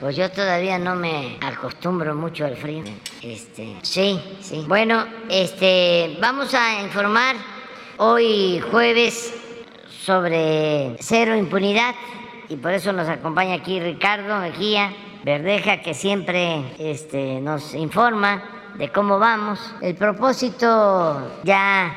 Pues yo todavía no me acostumbro mucho al frío. Este, sí, sí. Bueno, este, vamos a informar hoy jueves sobre cero impunidad y por eso nos acompaña aquí Ricardo Mejía Verdeja que siempre este, nos informa de cómo vamos. El propósito ya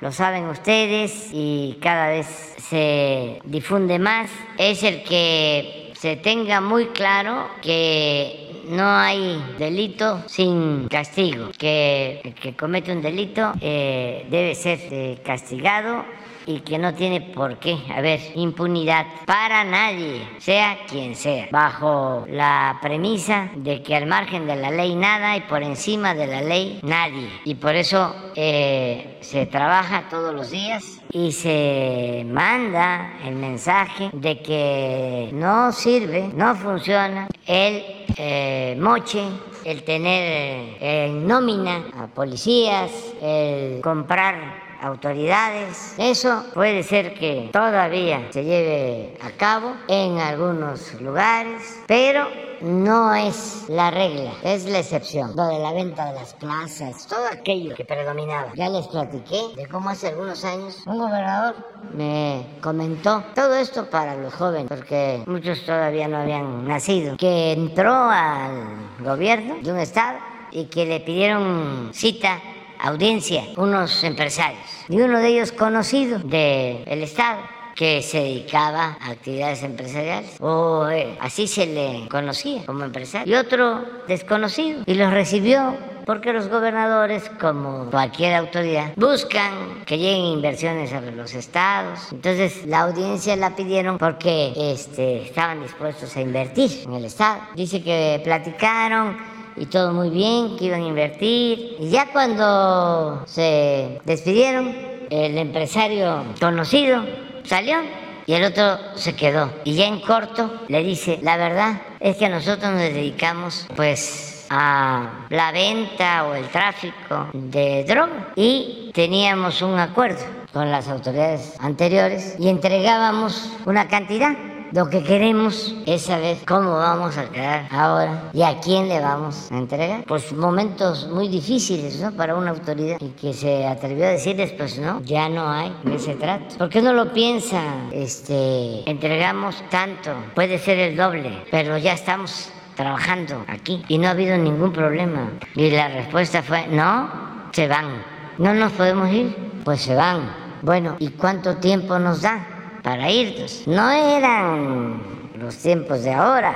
lo saben ustedes y cada vez se difunde más, es el que se tenga muy claro que no hay delito sin castigo, que el que comete un delito eh, debe ser eh, castigado y que no tiene por qué haber impunidad para nadie, sea quien sea, bajo la premisa de que al margen de la ley nada y por encima de la ley nadie. Y por eso eh, se trabaja todos los días y se manda el mensaje de que no sirve, no funciona el eh, moche el tener en nómina a policías, el comprar autoridades. Eso puede ser que todavía se lleve a cabo en algunos lugares, pero no es la regla, es la excepción. Lo de la venta de las plazas, todo aquello que predominaba. Ya les platiqué de cómo hace algunos años un gobernador me comentó todo esto para los jóvenes, porque muchos todavía no habían nacido, que entró al gobierno de un estado y que le pidieron cita audiencia unos empresarios y uno de ellos conocido del Estado que se dedicaba a actividades empresariales, o eh, así se le conocía como empresario, y otro desconocido, y los recibió porque los gobernadores, como cualquier autoridad, buscan que lleguen inversiones a los estados. Entonces la audiencia la pidieron porque este, estaban dispuestos a invertir en el estado. Dice que platicaron y todo muy bien, que iban a invertir. Y ya cuando se despidieron, el empresario conocido salió y el otro se quedó. Y ya en corto le dice, la verdad es que nosotros nos dedicamos pues a la venta o el tráfico de droga y teníamos un acuerdo con las autoridades anteriores y entregábamos una cantidad lo que queremos es saber cómo vamos a quedar ahora y a quién le vamos a entregar. Pues momentos muy difíciles, ¿no? Para una autoridad y que se atrevió a decirles, pues no, ya no hay ese trato. ¿Por qué no lo piensa? Este, entregamos tanto, puede ser el doble, pero ya estamos trabajando aquí y no ha habido ningún problema. Y la respuesta fue, no, se van. No nos podemos ir, pues se van. Bueno, ¿y cuánto tiempo nos da? Para irnos. No eran los tiempos de ahora,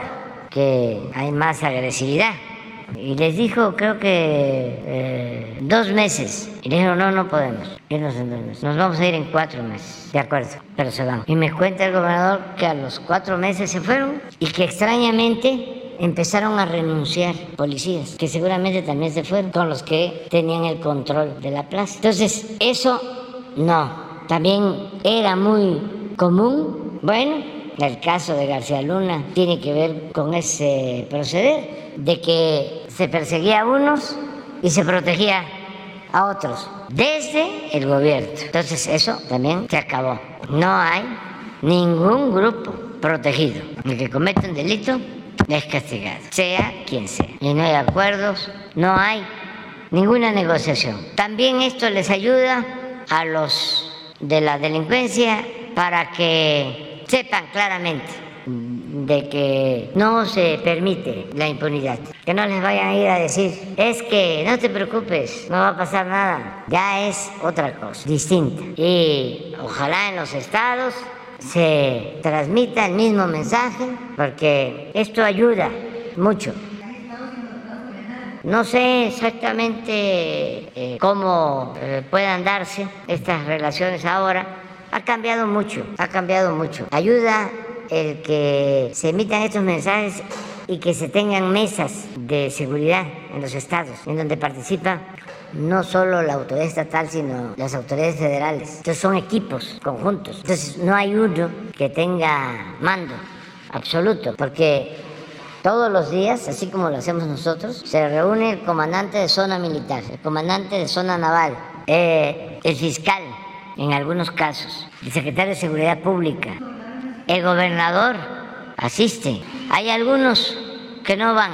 que hay más agresividad. Y les dijo, creo que eh, dos meses. Y le dijeron, no, no podemos irnos en dos meses. Nos vamos a ir en cuatro meses. De acuerdo, pero se van. Y me cuenta el gobernador que a los cuatro meses se fueron y que extrañamente empezaron a renunciar policías, que seguramente también se fueron, con los que tenían el control de la plaza. Entonces, eso no. También era muy común. Bueno, el caso de García Luna tiene que ver con ese proceder de que se perseguía a unos y se protegía a otros desde el gobierno. Entonces eso también se acabó. No hay ningún grupo protegido. El que comete un delito es castigado, sea quien sea. Y no hay acuerdos, no hay ninguna negociación. También esto les ayuda a los de la delincuencia para que sepan claramente de que no se permite la impunidad. Que no les vayan a ir a decir, es que no te preocupes, no va a pasar nada. Ya es otra cosa, distinta. Y ojalá en los estados se transmita el mismo mensaje, porque esto ayuda mucho. No sé exactamente eh, cómo eh, puedan darse estas relaciones ahora, ha cambiado mucho, ha cambiado mucho. Ayuda el que se emitan estos mensajes y que se tengan mesas de seguridad en los estados, en donde participa no solo la autoridad estatal, sino las autoridades federales. Entonces son equipos conjuntos. Entonces no hay uno que tenga mando absoluto, porque todos los días, así como lo hacemos nosotros, se reúne el comandante de zona militar, el comandante de zona naval, eh, el fiscal, en algunos casos, el secretario de Seguridad Pública, el gobernador asiste. Hay algunos que no van,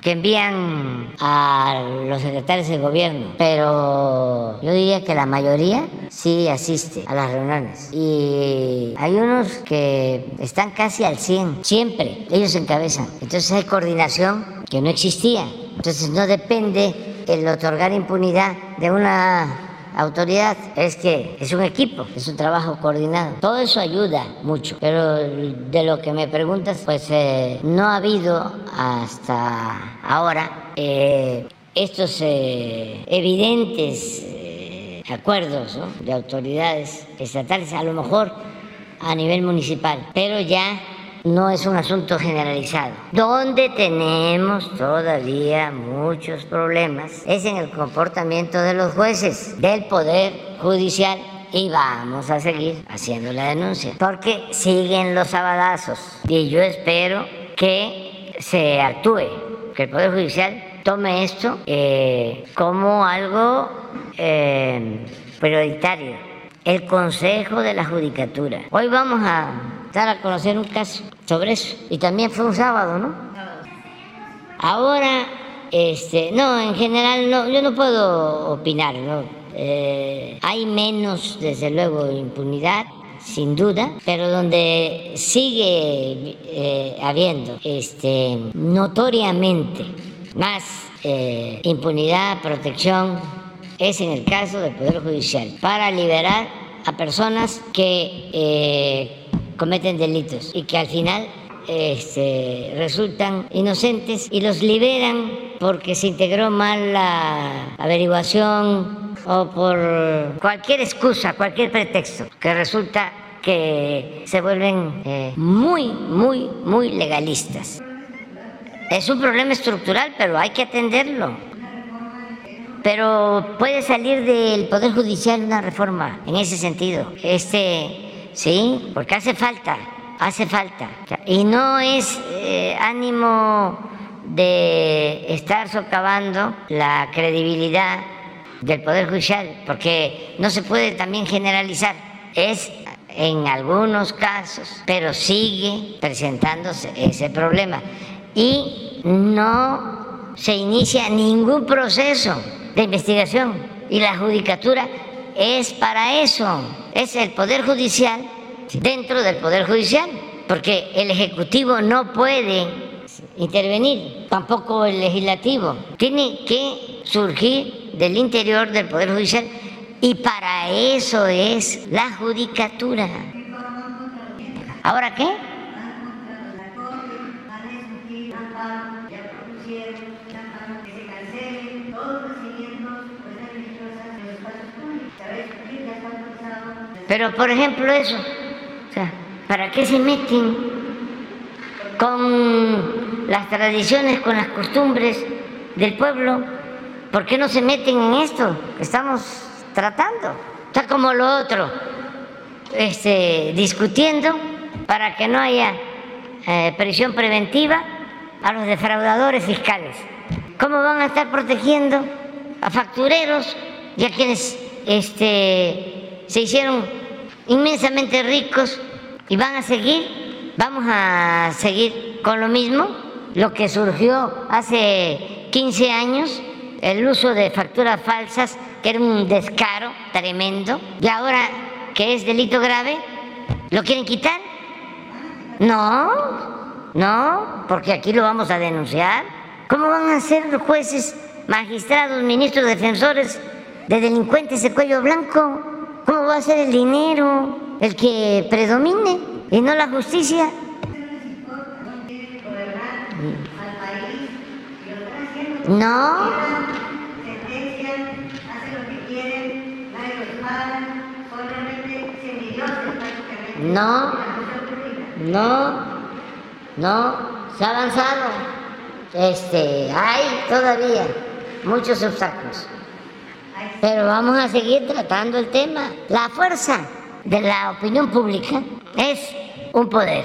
que envían a los secretarios de gobierno, pero yo diría que la mayoría sí asiste a las reuniones. Y hay unos que están casi al 100, siempre, ellos encabezan. Entonces hay coordinación que no existía. Entonces no depende el otorgar impunidad de una autoridad es que es un equipo, es un trabajo coordinado. Todo eso ayuda mucho, pero de lo que me preguntas, pues eh, no ha habido hasta ahora eh, estos eh, evidentes acuerdos de autoridades estatales, a lo mejor a nivel municipal, pero ya no es un asunto generalizado. Donde tenemos todavía muchos problemas es en el comportamiento de los jueces, del Poder Judicial y vamos a seguir haciendo la denuncia porque siguen los abadazos y yo espero que se actúe, que el Poder Judicial tome esto eh, como algo eh, prioritario. El Consejo de la Judicatura. Hoy vamos a dar a conocer un caso sobre eso. Y también fue un sábado, ¿no? Ahora, este, no, en general no, yo no puedo opinar, ¿no? Eh, hay menos, desde luego, impunidad, sin duda, pero donde sigue eh, habiendo este, notoriamente más eh, impunidad, protección, es en el caso del Poder Judicial, para liberar a personas que cometen delitos y que al final este, resultan inocentes y los liberan porque se integró mal la averiguación o por cualquier excusa, cualquier pretexto, que resulta que se vuelven eh, muy, muy, muy legalistas. Es un problema estructural, pero hay que atenderlo. Pero puede salir del Poder Judicial una reforma en ese sentido. Este, ¿sí? Porque hace falta, hace falta. Y no es eh, ánimo de estar socavando la credibilidad del Poder Judicial, porque no se puede también generalizar. Es en algunos casos, pero sigue presentándose ese problema. Y no se inicia ningún proceso de investigación y la judicatura es para eso, es el Poder Judicial dentro del Poder Judicial, porque el Ejecutivo no puede intervenir, tampoco el Legislativo. Tiene que surgir del interior del Poder Judicial y para eso es la judicatura. ¿Ahora qué? Pero, por ejemplo, eso, o sea, ¿para qué se meten con las tradiciones, con las costumbres del pueblo? ¿Por qué no se meten en esto que estamos tratando? Está como lo otro, este, discutiendo para que no haya eh, prisión preventiva a los defraudadores fiscales. ¿Cómo van a estar protegiendo a factureros y a quienes este, se hicieron inmensamente ricos y van a seguir, vamos a seguir con lo mismo, lo que surgió hace 15 años, el uso de facturas falsas, que era un descaro tremendo, y ahora que es delito grave, ¿lo quieren quitar? No, no, porque aquí lo vamos a denunciar. ¿Cómo van a ser los jueces, magistrados, ministros, defensores de delincuentes de cuello blanco? ¿Cómo va a ser el dinero el que predomine y no la justicia? No. No, no, no, se ha avanzado. Este, hay todavía muchos obstáculos pero vamos a seguir tratando el tema. La fuerza de la opinión pública es un poder,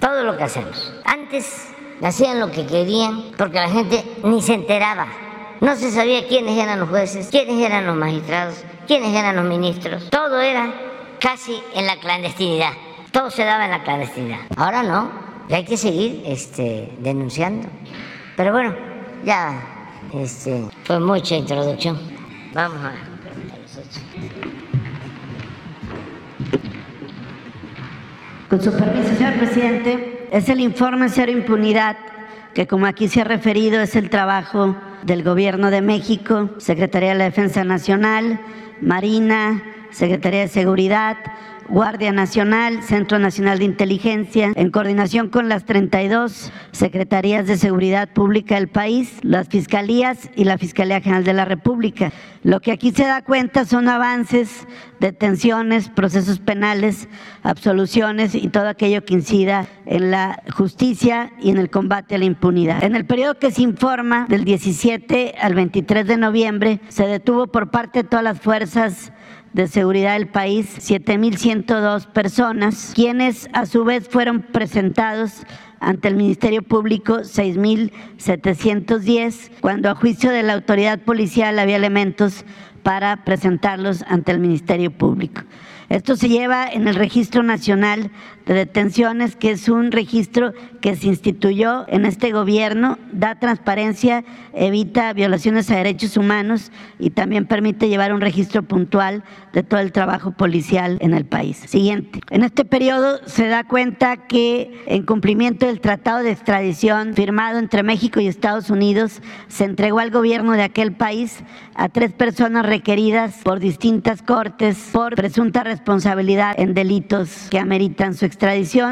todo lo que hacemos. Antes hacían lo que querían porque la gente ni se enteraba. No se sabía quiénes eran los jueces, quiénes eran los magistrados, quiénes eran los ministros. Todo era casi en la clandestinidad. Todo se daba en la clandestinidad. Ahora no. Y hay que seguir este, denunciando. Pero bueno, ya este, fue mucha introducción. Vamos a... Con su permiso, señor presidente, es el informe Cero Impunidad, que como aquí se ha referido es el trabajo del Gobierno de México, Secretaría de la Defensa Nacional, Marina, Secretaría de Seguridad, Guardia Nacional, Centro Nacional de Inteligencia, en coordinación con las 32 Secretarías de Seguridad Pública del país, las Fiscalías y la Fiscalía General de la República. Lo que aquí se da cuenta son avances, detenciones, procesos penales, absoluciones y todo aquello que incida en la justicia y en el combate a la impunidad. En el periodo que se informa, del 17 al 23 de noviembre, se detuvo por parte de todas las fuerzas de seguridad del país 7.102 personas, quienes a su vez fueron presentados ante el Ministerio Público 6.710, cuando a juicio de la autoridad policial había elementos para presentarlos ante el Ministerio Público. Esto se lleva en el Registro Nacional de Detenciones, que es un registro que se instituyó en este gobierno, da transparencia, evita violaciones a derechos humanos y también permite llevar un registro puntual de todo el trabajo policial en el país. Siguiente. En este periodo se da cuenta que en cumplimiento del Tratado de Extradición firmado entre México y Estados Unidos, se entregó al gobierno de aquel país a tres personas requeridas por distintas cortes por presunta responsabilidad en delitos que ameritan su extradición.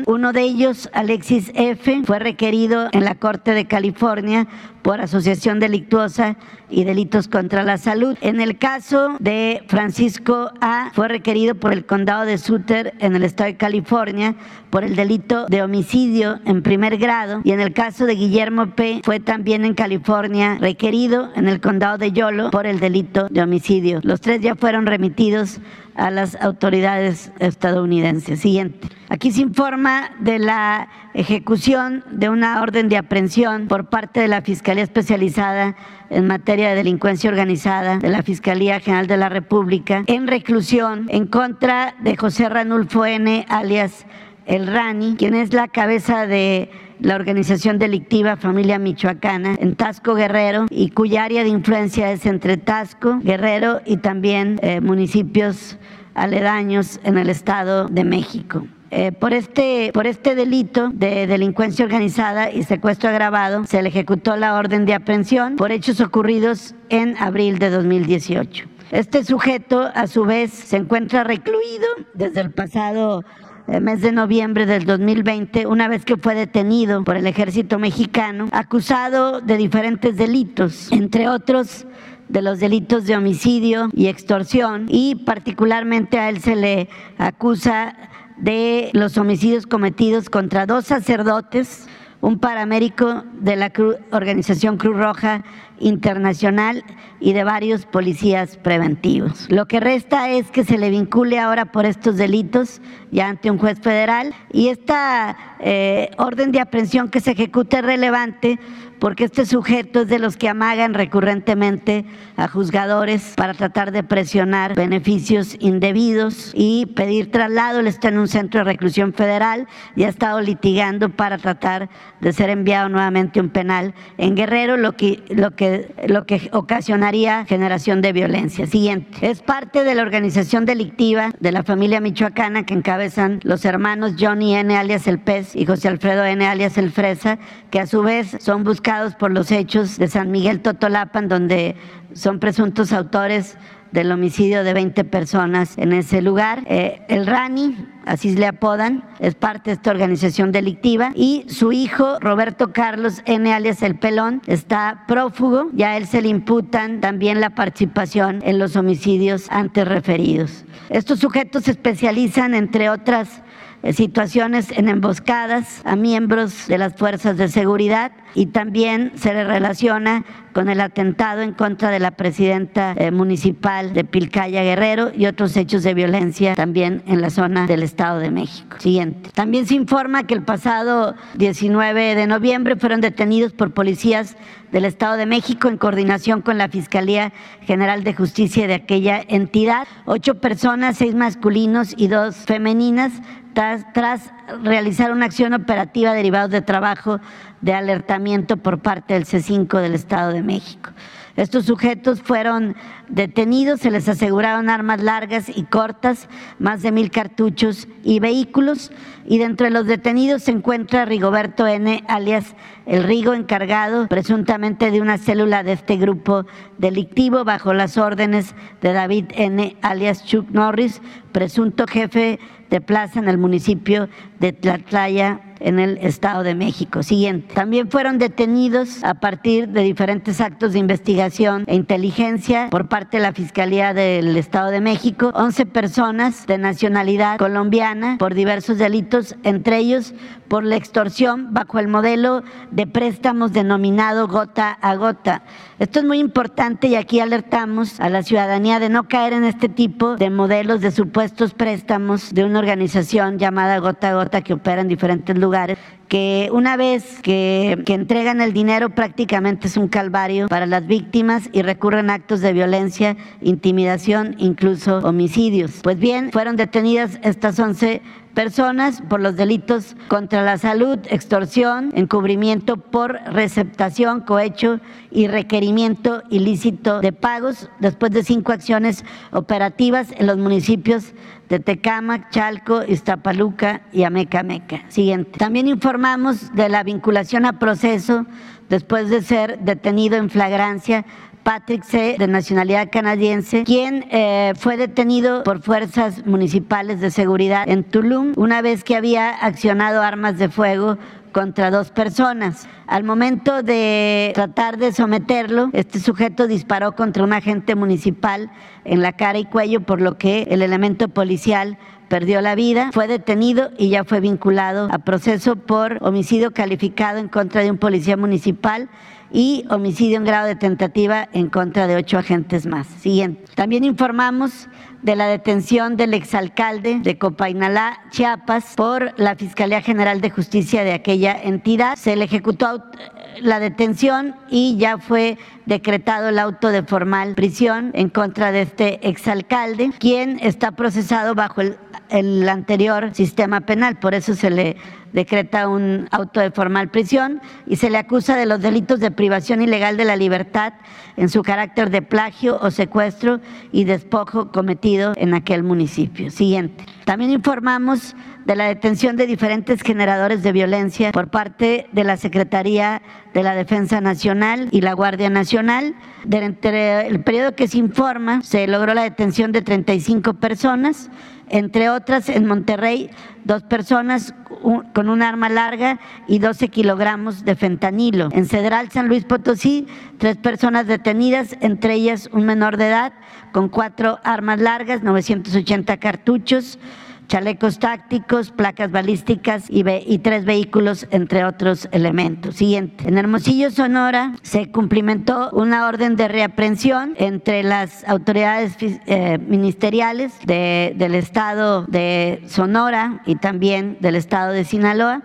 Uno de ellos, Alexis F., fue requerido en la Corte de California por asociación delictuosa y delitos contra la salud. En el caso de Francisco A, fue requerido por el condado de Sutter en el estado de California por el delito de homicidio en primer grado y en el caso de Guillermo P fue también en California requerido en el condado de Yolo por el delito de homicidio. Los tres ya fueron remitidos a las autoridades estadounidenses. Siguiente. Aquí se informa de la ejecución de una orden de aprehensión por parte de la Fiscalía Especializada en materia de delincuencia organizada de la Fiscalía General de la República en reclusión en contra de José Ranulfo N., alias El Rani, quien es la cabeza de la organización delictiva Familia Michoacana en Tasco Guerrero y cuya área de influencia es entre Tasco, Guerrero y también eh, municipios aledaños en el Estado de México. Eh, por, este, por este delito de delincuencia organizada y secuestro agravado se le ejecutó la orden de aprehensión por hechos ocurridos en abril de 2018. Este sujeto, a su vez, se encuentra recluido desde el pasado eh, mes de noviembre del 2020, una vez que fue detenido por el ejército mexicano, acusado de diferentes delitos, entre otros de los delitos de homicidio y extorsión, y particularmente a él se le acusa de los homicidios cometidos contra dos sacerdotes, un paramédico de la organización Cruz Roja Internacional y de varios policías preventivos. Lo que resta es que se le vincule ahora por estos delitos ya ante un juez federal y esta eh, orden de aprehensión que se ejecuta es relevante porque este sujeto es de los que amagan recurrentemente a juzgadores para tratar de presionar beneficios indebidos y pedir traslado. Él está en un centro de reclusión federal y ha estado litigando para tratar de ser enviado nuevamente a un penal en Guerrero, lo que, lo que, lo que ocasionaría generación de violencia. Siguiente. Es parte de la organización delictiva de la familia michoacana que encabezan los hermanos Johnny N. alias El Pez y José Alfredo N. alias El Fresa, que a su vez son buscados por los hechos de San Miguel Totolapan, donde son presuntos autores del homicidio de 20 personas en ese lugar. Eh, el Rani, así le apodan, es parte de esta organización delictiva y su hijo Roberto Carlos N. alias El Pelón está prófugo, ya a él se le imputan también la participación en los homicidios antes referidos. Estos sujetos se especializan, entre otras situaciones en emboscadas a miembros de las fuerzas de seguridad y también se le relaciona con el atentado en contra de la presidenta eh, municipal de Pilcaya Guerrero y otros hechos de violencia también en la zona del Estado de México. Siguiente. También se informa que el pasado 19 de noviembre fueron detenidos por policías del Estado de México en coordinación con la Fiscalía General de Justicia de aquella entidad. Ocho personas, seis masculinos y dos femeninas, tras, realizar una acción operativa derivada de trabajo de alertamiento por parte del C5 del Estado de México. Estos sujetos fueron detenidos, se les aseguraron armas largas y cortas, más de mil cartuchos y vehículos. Y dentro de los detenidos se encuentra Rigoberto N., alias El Rigo, encargado presuntamente de una célula de este grupo delictivo bajo las órdenes de David N., alias Chuck Norris, presunto jefe de plaza en el municipio de Tlatlaya, en el Estado de México. Siguiente. También fueron detenidos a partir de diferentes actos de investigación e inteligencia por parte de la Fiscalía del Estado de México 11 personas de nacionalidad colombiana por diversos delitos, entre ellos por la extorsión bajo el modelo de préstamos denominado gota a gota. Esto es muy importante y aquí alertamos a la ciudadanía de no caer en este tipo de modelos de supuestos préstamos de una organización llamada gota a gota que opera en diferentes lugares que una vez que, entregan el dinero prácticamente es un calvario para las víctimas y recurren a actos de violencia, intimidación, incluso homicidios. Pues bien, fueron detenidas estas 11 personas por los delitos contra la salud, extorsión, encubrimiento por receptación, cohecho y requerimiento ilícito de pagos después de cinco acciones operativas en los municipios de Tecámac, Chalco, Iztapaluca y Amecameca. Siguiente. También informamos de la vinculación a proceso después de ser detenido en flagrancia Patrick C., de nacionalidad canadiense, quien eh, fue detenido por fuerzas municipales de seguridad en Tulum una vez que había accionado armas de fuego contra dos personas. Al momento de tratar de someterlo, este sujeto disparó contra un agente municipal en la cara y cuello, por lo que el elemento policial perdió la vida, fue detenido y ya fue vinculado a proceso por homicidio calificado en contra de un policía municipal y homicidio en grado de tentativa en contra de ocho agentes más. Siguiente. También informamos de la detención del exalcalde de Copainalá, Chiapas, por la Fiscalía General de Justicia de aquella entidad. Se le ejecutó la detención y ya fue decretado el auto de formal prisión en contra de este exalcalde, quien está procesado bajo el, el anterior sistema penal, por eso se le decreta un auto de formal prisión y se le acusa de los delitos de privación ilegal de la libertad en su carácter de plagio o secuestro y despojo cometido en aquel municipio. Siguiente. También informamos de la detención de diferentes generadores de violencia por parte de la Secretaría de la Defensa Nacional y la Guardia Nacional. Durante el periodo que se informa, se logró la detención de 35 personas entre otras en Monterrey, dos personas con un arma larga y 12 kilogramos de fentanilo. En Cedral, San Luis Potosí, tres personas detenidas, entre ellas un menor de edad con cuatro armas largas, 980 cartuchos chalecos tácticos, placas balísticas y, y, tres vehículos, entre otros elementos. Siguiente. En Hermosillo, Sonora, se cumplimentó una orden de reaprensión entre las autoridades eh, ministeriales de, del estado de Sonora y también del estado de Sinaloa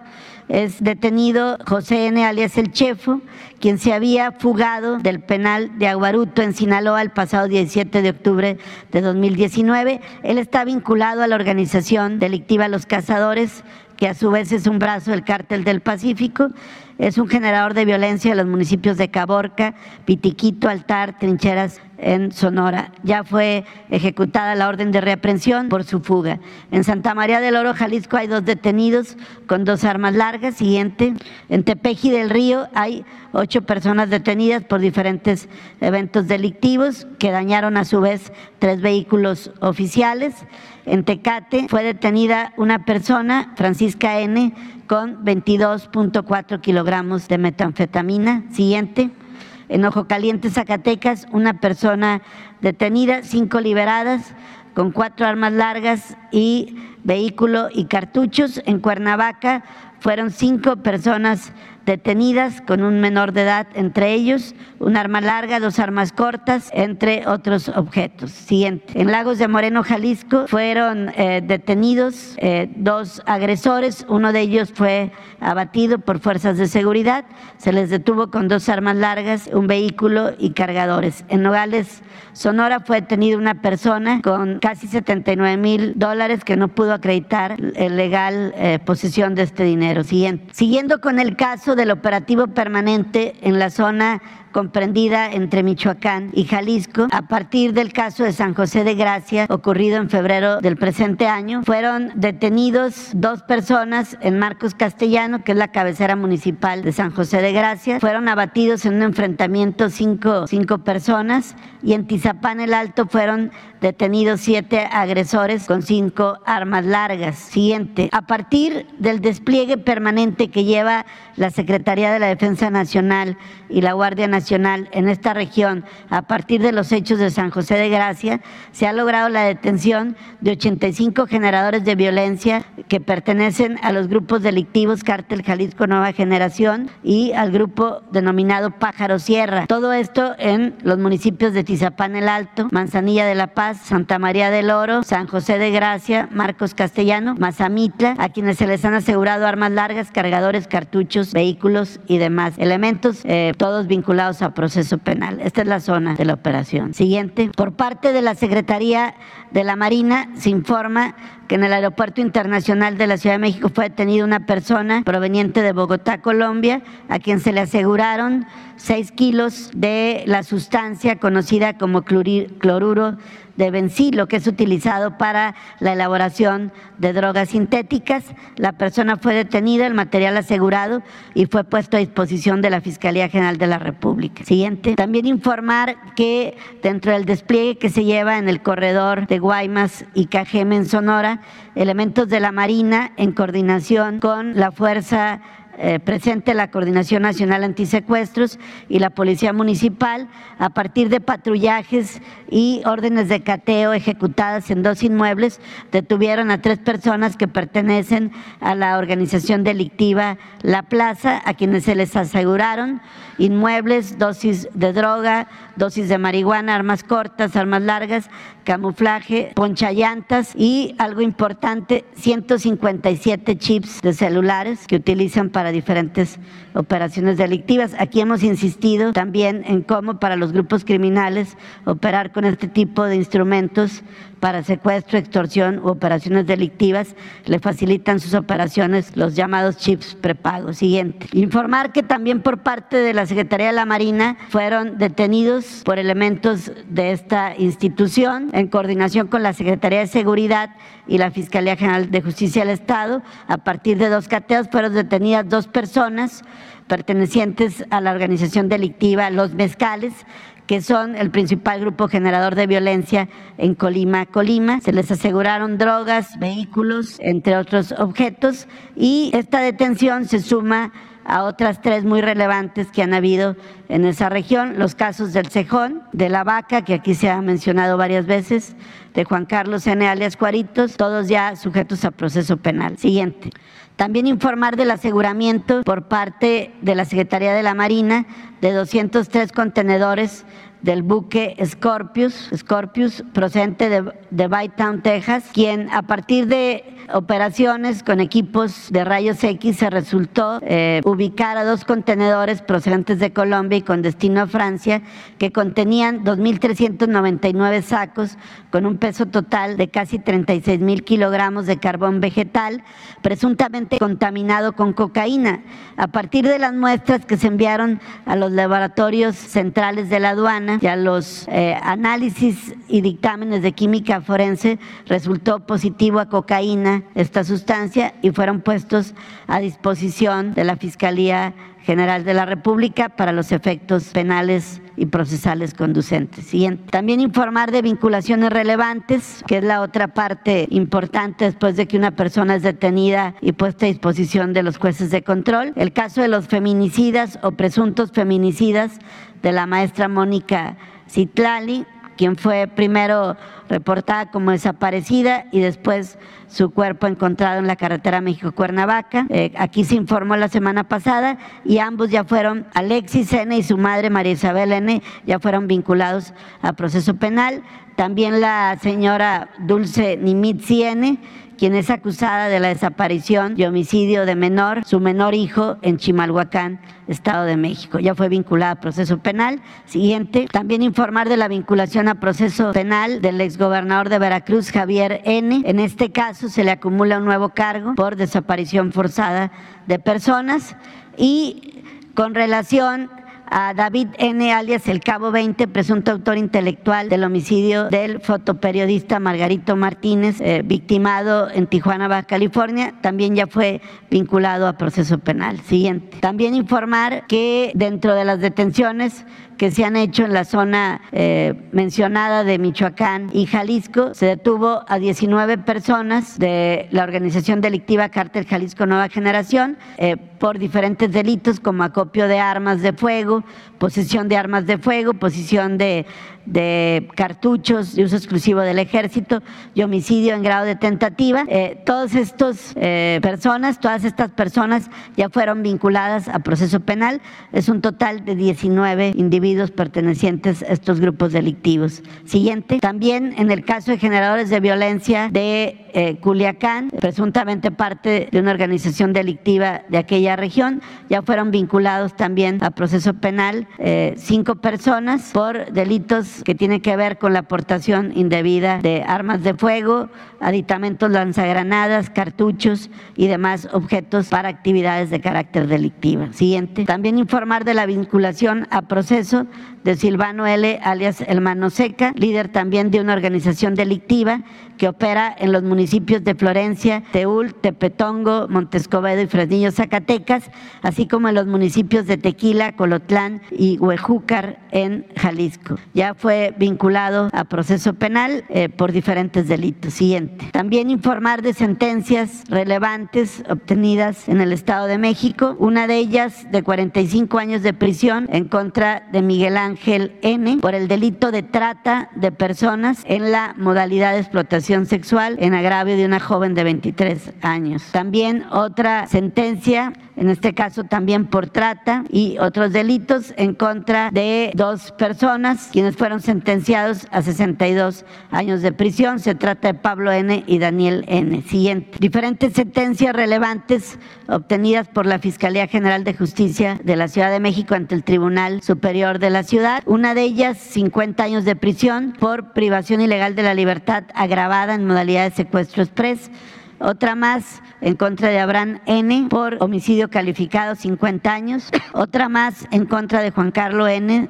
es detenido José N. alias El Chefo, quien se había fugado del penal de Aguaruto en Sinaloa el pasado 17 de octubre de 2019. Él está vinculado a la organización delictiva Los Cazadores, que a su vez es un brazo del cártel del Pacífico. Es un generador de violencia en los municipios de Caborca, Pitiquito, Altar, Trincheras en Sonora. Ya fue ejecutada la orden de reaprensión por su fuga. En Santa María del Oro, Jalisco, hay dos detenidos con dos armas largas. Siguiente. En Tepeji del Río hay ocho personas detenidas por diferentes eventos delictivos que dañaron a su vez tres vehículos oficiales. En Tecate fue detenida una persona, Francisca N., con 22.4 kilogramos de metanfetamina. Siguiente. En Ojo Caliente, Zacatecas, una persona detenida, cinco liberadas, con cuatro armas largas y vehículo y cartuchos. En Cuernavaca fueron cinco personas detenidas con un menor de edad, entre ellos un arma larga, dos armas cortas, entre otros objetos. Siguiente. En Lagos de Moreno, Jalisco, fueron eh, detenidos eh, dos agresores. Uno de ellos fue abatido por fuerzas de seguridad. Se les detuvo con dos armas largas, un vehículo y cargadores. En Nogales, Sonora, fue detenida una persona con casi 79 mil dólares que no pudo acreditar el legal eh, posesión de este dinero. Siguiente. Siguiendo con el caso del operativo permanente en la zona comprendida entre Michoacán y Jalisco, a partir del caso de San José de Gracia, ocurrido en febrero del presente año, fueron detenidos dos personas en Marcos Castellano, que es la cabecera municipal de San José de Gracia. Fueron abatidos en un enfrentamiento cinco, cinco personas y en Tizapán el Alto fueron detenidos siete agresores con cinco armas largas. Siguiente. A partir del despliegue permanente que lleva la Secretaría de la Defensa Nacional y la Guardia Nacional, en esta región a partir de los hechos de San José de Gracia, se ha logrado la detención de 85 generadores de violencia que pertenecen a los grupos delictivos Cártel Jalisco Nueva Generación y al grupo denominado Pájaro Sierra. Todo esto en los municipios de Tizapán el Alto, Manzanilla de la Paz, Santa María del Oro, San José de Gracia, Marcos Castellano, Mazamitla, a quienes se les han asegurado armas largas, cargadores, cartuchos, vehículos y demás elementos, eh, todos vinculados a proceso penal. Esta es la zona de la operación. Siguiente. Por parte de la Secretaría de la Marina se informa que en el Aeropuerto Internacional de la Ciudad de México fue detenida una persona proveniente de Bogotá, Colombia, a quien se le aseguraron seis kilos de la sustancia conocida como cloruro de bencilo, que es utilizado para la elaboración de drogas sintéticas. La persona fue detenida, el material asegurado y fue puesto a disposición de la Fiscalía General de la República. Siguiente. También informar que dentro del despliegue que se lleva en el corredor de Guaymas y Cajeme en Sonora, elementos de la Marina en coordinación con la Fuerza eh, presente la Coordinación Nacional Antisecuestros y la Policía Municipal a partir de patrullajes y órdenes de cateo ejecutadas en dos inmuebles, detuvieron a tres personas que pertenecen a la organización delictiva La Plaza, a quienes se les aseguraron inmuebles, dosis de droga, dosis de marihuana, armas cortas, armas largas, camuflaje, ponchallantas y algo importante, 157 chips de celulares que utilizan para diferentes operaciones delictivas. Aquí hemos insistido también en cómo para los grupos criminales operar con este tipo de instrumentos para secuestro, extorsión u operaciones delictivas, le facilitan sus operaciones los llamados chips prepagos. Siguiente. Informar que también por parte de la Secretaría de la Marina fueron detenidos por elementos de esta institución en coordinación con la Secretaría de Seguridad y la Fiscalía General de Justicia del Estado. A partir de dos cateos fueron detenidas dos personas pertenecientes a la organización delictiva Los Mezcales, que son el principal grupo generador de violencia en Colima, Colima. Se les aseguraron drogas, vehículos, entre otros objetos, y esta detención se suma a otras tres muy relevantes que han habido en esa región, los casos del Cejón, de la Vaca, que aquí se ha mencionado varias veces, de Juan Carlos N. alias Cuaritos, todos ya sujetos a proceso penal. Siguiente. También informar del aseguramiento por parte de la Secretaría de la Marina de 203 contenedores del buque Scorpius, Scorpius procedente de, de Bytown, Texas, quien a partir de operaciones con equipos de rayos X se resultó eh, ubicar a dos contenedores procedentes de Colombia y con destino a Francia que contenían 2.399 sacos con un peso total de casi 36 mil kilogramos de carbón vegetal, presuntamente contaminado con cocaína. A partir de las muestras que se enviaron a los laboratorios centrales de la aduana y a los eh, análisis y dictámenes de química forense, resultó positivo a cocaína esta sustancia y fueron puestos a disposición de la Fiscalía General de la República para los efectos penales y procesales conducentes. Siguiente. También informar de vinculaciones relevantes, que es la otra parte importante después de que una persona es detenida y puesta a disposición de los jueces de control. El caso de los feminicidas o presuntos feminicidas de la maestra Mónica Citlali, quien fue primero reportada como desaparecida y después su cuerpo encontrado en la carretera México-Cuernavaca. Eh, aquí se informó la semana pasada y ambos ya fueron, Alexis N. y su madre María Isabel N., ya fueron vinculados a proceso penal. También la señora Dulce Nimitzi N., quien es acusada de la desaparición y homicidio de menor, su menor hijo en Chimalhuacán, Estado de México. Ya fue vinculada a proceso penal. Siguiente, también informar de la vinculación a proceso penal del exgobernador de Veracruz, Javier N. En este caso se le acumula un nuevo cargo por desaparición forzada de personas y con relación a David N. alias El Cabo 20, presunto autor intelectual del homicidio del fotoperiodista Margarito Martínez, eh, victimado en Tijuana, Baja California, también ya fue vinculado a proceso penal. Siguiente. También informar que dentro de las detenciones que se han hecho en la zona eh, mencionada de Michoacán y Jalisco. Se detuvo a 19 personas de la organización delictiva Cártel Jalisco Nueva Generación eh, por diferentes delitos como acopio de armas de fuego, posesión de armas de fuego, posesión de de cartuchos de uso exclusivo del ejército y homicidio en grado de tentativa. Eh, todas estas eh, personas, todas estas personas ya fueron vinculadas a proceso penal. Es un total de 19 individuos pertenecientes a estos grupos delictivos. Siguiente. También en el caso de generadores de violencia de eh, Culiacán, presuntamente parte de una organización delictiva de aquella región, ya fueron vinculados también a proceso penal cinco personas por delitos que tiene que ver con la aportación indebida de armas de fuego, aditamentos lanzagranadas, cartuchos y demás objetos para actividades de carácter delictiva. Siguiente. También informar de la vinculación a proceso de Silvano L., alias El Mano Seca, líder también de una organización delictiva que opera en los municipios de Florencia, Teúl, Tepetongo, Montescobedo y Fresnillo, Zacatecas, así como en los municipios de Tequila, Colotlán y Huejúcar en Jalisco. Ya fue vinculado a proceso penal eh, por diferentes delitos. Siguiente. También informar de sentencias relevantes obtenidas en el Estado de México, una de ellas de 45 años de prisión en contra de Miguel Ángel N por el delito de trata de personas en la modalidad de explotación sexual en agravio de una joven de 23 años. También otra sentencia en este caso también por trata y otros delitos en contra de dos personas quienes fueron sentenciados a 62 años de prisión. Se trata de Pablo N. y Daniel N. Siguiente. Diferentes sentencias relevantes obtenidas por la Fiscalía General de Justicia de la Ciudad de México ante el Tribunal Superior de la Ciudad. Una de ellas, 50 años de prisión por privación ilegal de la libertad agravada en modalidad de secuestro express. Otra más en contra de Abraham N por homicidio calificado 50 años, otra más en contra de Juan Carlos N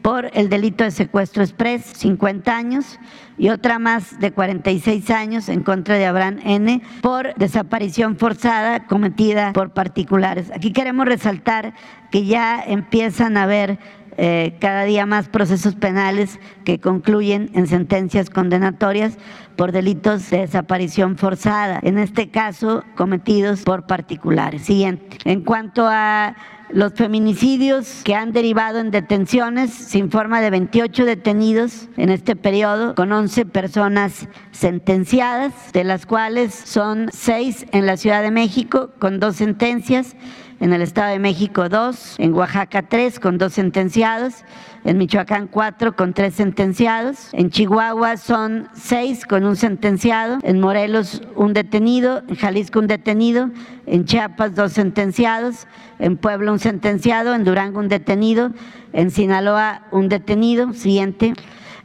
por el delito de secuestro express 50 años. Y otra más de 46 años en contra de Abraham N por desaparición forzada cometida por particulares. Aquí queremos resaltar que ya empiezan a haber eh, cada día más procesos penales que concluyen en sentencias condenatorias por delitos de desaparición forzada, en este caso cometidos por particulares. Siguiente. En cuanto a los feminicidios que han derivado en detenciones, se informa de 28 detenidos en este periodo, con 11 personas sentenciadas, de las cuales son 6 en la Ciudad de México, con dos sentencias, en el Estado de México dos, en Oaxaca tres con dos sentenciados, en Michoacán cuatro con tres sentenciados, en Chihuahua son seis con un sentenciado, en Morelos un detenido, en Jalisco un detenido, en Chiapas dos sentenciados, en Puebla un sentenciado, en Durango un detenido, en Sinaloa un detenido. Siguiente.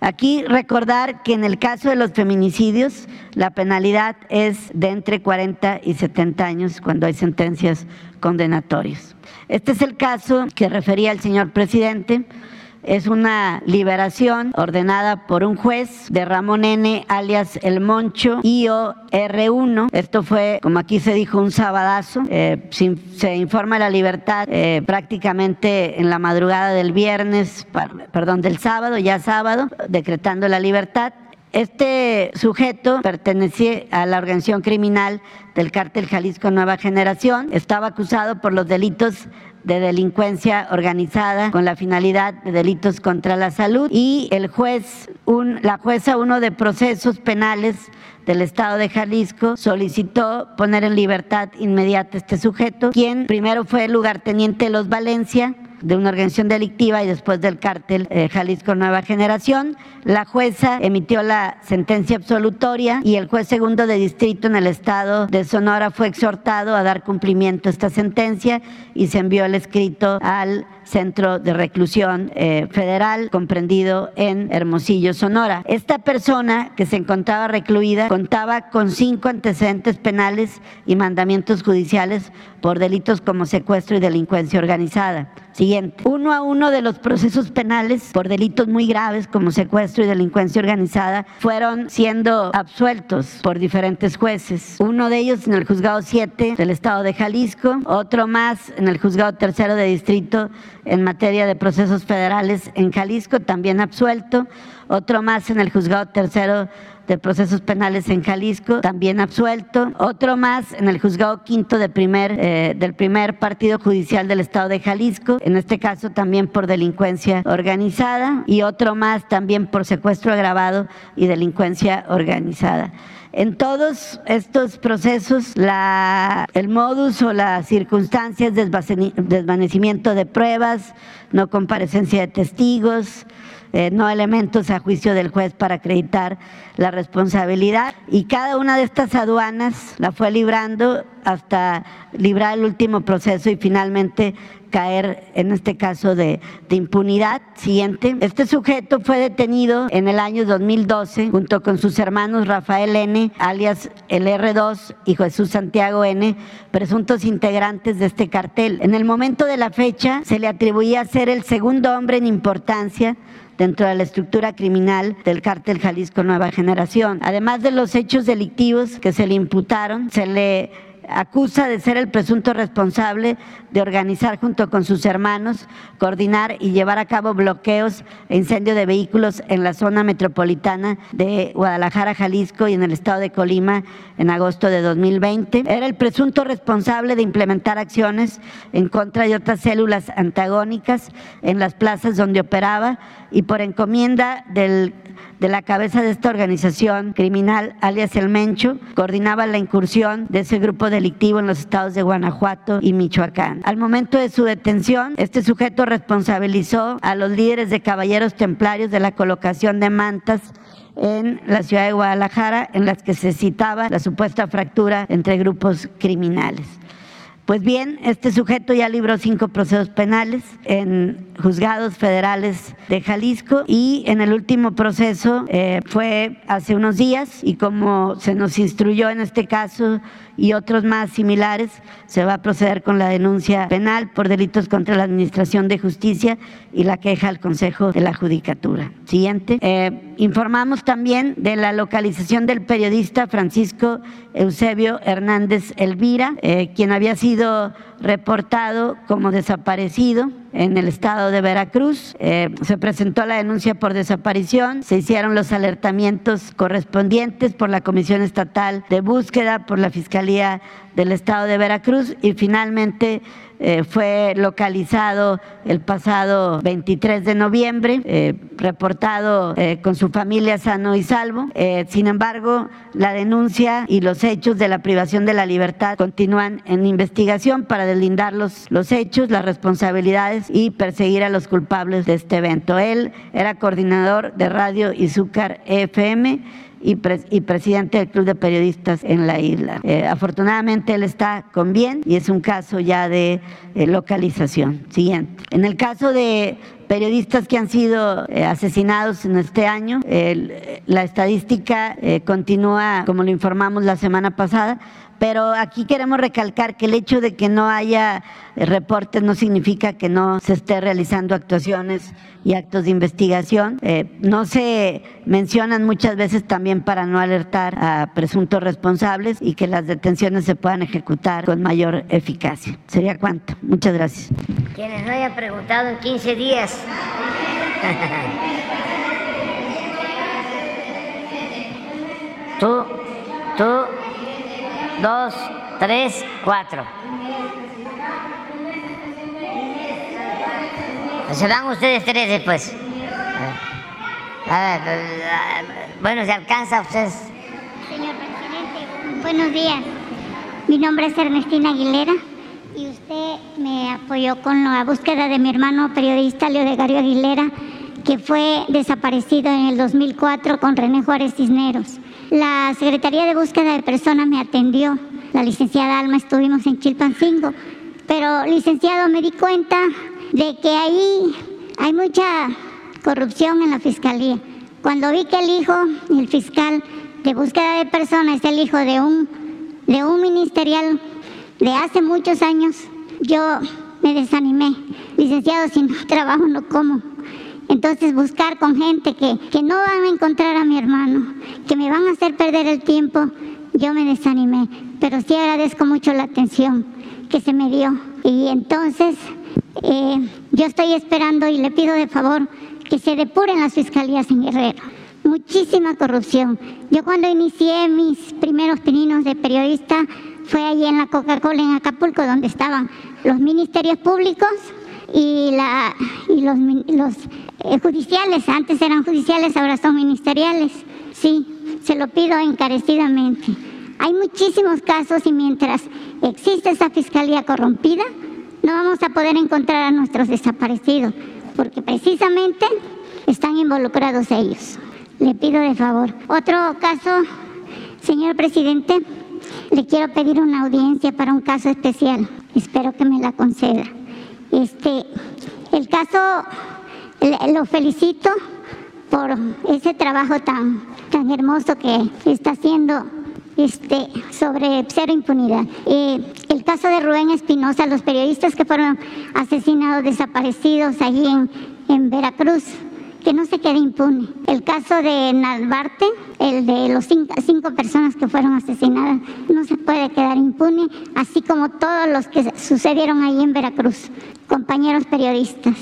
Aquí recordar que en el caso de los feminicidios la penalidad es de entre 40 y 70 años cuando hay sentencias condenatorias. Este es el caso que refería el señor presidente es una liberación ordenada por un juez de Ramón N. alias El Moncho, IOR1. Esto fue, como aquí se dijo, un sabadazo. Eh, se informa la libertad eh, prácticamente en la madrugada del viernes, perdón, del sábado, ya sábado, decretando la libertad Este sujeto pertenecía a la organización criminal del cártel Jalisco Nueva Generación. Estaba acusado por los delitos de delincuencia organizada con la finalidad de delitos contra la salud y el juez, la jueza uno de procesos penales del Estado de Jalisco solicitó poner en libertad inmediata a este sujeto, quien primero fue el lugarteniente de los Valencia, de una organización delictiva y después del cártel eh, Jalisco Nueva Generación. La jueza emitió la sentencia absolutoria y el juez segundo de distrito en el estado de Sonora fue exhortado a dar cumplimiento a esta sentencia y se envió el escrito al centro de reclusión eh, federal comprendido en Hermosillo, Sonora. Esta persona que se encontraba recluida contaba con cinco antecedentes penales y mandamientos judiciales por delitos como secuestro y delincuencia organizada. Siguiente. Uno a uno de los procesos penales por delitos muy graves como secuestro y delincuencia organizada fueron siendo absueltos por diferentes jueces. Uno de ellos en el juzgado 7 del estado de Jalisco, otro más en el juzgado tercero de distrito en materia de procesos federales en Jalisco, también absuelto, otro más en el juzgado tercero de procesos penales en Jalisco, también absuelto, otro más en el juzgado quinto eh, del primer partido judicial del estado de Jalisco, en este caso también por delincuencia organizada, y otro más también por secuestro agravado y delincuencia organizada. En todos estos procesos, la, el modus o las circunstancias, desvanecimiento de pruebas, no comparecencia de testigos, eh, no elementos a juicio del juez para acreditar la responsabilidad. Y cada una de estas aduanas la fue librando hasta librar el último proceso y finalmente caer en este caso de, de, impunidad. Siguiente. Este sujeto fue detenido en el año 2012 junto con sus hermanos Rafael N., alias el R2, y Jesús Santiago N., presuntos integrantes de este cartel. En el momento de la fecha se le atribuía ser el segundo hombre en importancia dentro de la estructura criminal del cártel Jalisco Nueva Generación. Además de los hechos delictivos que se le imputaron, se le acusa de ser el presunto responsable de organizar junto con sus hermanos, coordinar y llevar a cabo bloqueos e incendio de vehículos en la zona metropolitana de Guadalajara, Jalisco y en el estado de Colima en agosto de 2020. Era el presunto responsable de implementar acciones en contra de otras células antagónicas en las plazas donde operaba y por encomienda del de la cabeza de esta organización criminal, alias El Mencho, coordinaba la incursión de ese grupo delictivo en los estados de Guanajuato y Michoacán. Al momento de su detención, este sujeto responsabilizó a los líderes de caballeros templarios de la colocación de mantas en la ciudad de Guadalajara, en las que se citaba la supuesta fractura entre grupos criminales. Pues bien, este sujeto ya libró cinco procesos penales en juzgados federales de Jalisco y en el último proceso eh, fue hace unos días y como se nos instruyó en este caso y otros más similares, se va a proceder con la denuncia penal por delitos contra la Administración de Justicia y la queja al Consejo de la Judicatura. Siguiente. Eh, informamos también de la localización del periodista Francisco Eusebio Hernández Elvira, eh, quien había sido reportado como desaparecido en el estado de Veracruz. Eh, se presentó la denuncia por desaparición, se hicieron los alertamientos correspondientes por la Comisión Estatal de Búsqueda, por la Fiscalía del estado de Veracruz y finalmente eh, fue localizado el pasado 23 de noviembre, eh, reportado eh, con su familia sano y salvo. sin embargo, la denuncia y los hechos de la privación de la libertad continúan en investigación para deslindar los, los hechos, las responsabilidades y perseguir a los culpables de este evento. Él era coordinador de Radio Izúcar FM y, presidente del Club de Periodistas en la isla. Eh, afortunadamente él está con bien y es un caso ya de eh, localización. Siguiente. En el caso de periodistas que han sido eh, asesinados en este año, la estadística continúa, como lo informamos la semana pasada, pero aquí queremos recalcar que el hecho de que no haya reportes no significa que no se esté realizando actuaciones y actos de investigación. Eh, no se mencionan muchas veces también para no alertar a presuntos responsables y que las detenciones se puedan ejecutar con mayor eficacia. ¿Sería cuánto? Muchas gracias. Quienes no hayan preguntado en 15 días. Tú, tú, dos, tres, cuatro. Se van ustedes tres después. bueno, ¿se alcanza ustedes? Señor presidente, buenos días. Mi nombre es Ernestina Aguilera y usted me apoyó con la búsqueda de mi hermano periodista Leo de Gario Aguilera, que fue desaparecido en el 2004 con René Juárez Cisneros. La Secretaría de Búsqueda de Personas me atendió. La licenciada Alma estuvimos en Chilpancingo. Pero, licenciado, me di cuenta de que ahí hay mucha corrupción en la fiscalía. Cuando vi que el hijo, el fiscal de búsqueda de personas, es el hijo de un, de un ministerial de hace muchos años, yo me desanimé. Licenciado, si no trabajo, no como. Entonces buscar con gente que, que no van a encontrar a mi hermano, que me van a hacer perder el tiempo, yo me desanimé. Pero sí agradezco mucho la atención que se me dio. Y entonces eh, yo estoy esperando y le pido de favor que se depuren las fiscalías en Guerrero. Muchísima corrupción. Yo cuando inicié mis primeros pininos de periodista fue allí en la Coca-Cola en Acapulco, donde estaban los ministerios públicos y, la, y los, los eh, judiciales. Antes eran judiciales, ahora son ministeriales. Sí, se lo pido encarecidamente. Hay muchísimos casos y mientras existe esa fiscalía corrompida, no vamos a poder encontrar a nuestros desaparecidos, porque precisamente están involucrados ellos. Le pido de favor. Otro caso, señor presidente, le quiero pedir una audiencia para un caso especial. Espero que me la conceda. Este, el caso lo felicito por ese trabajo tan, tan hermoso que está haciendo este, sobre cero impunidad. Eh, el caso de Rubén Espinosa, los periodistas que fueron asesinados, desaparecidos allí en, en Veracruz, que no se quede impune. El caso de Nalbarte, el de los cinco, cinco, personas que fueron asesinadas, no se puede quedar impune, así como todos los que sucedieron allí en Veracruz, compañeros periodistas.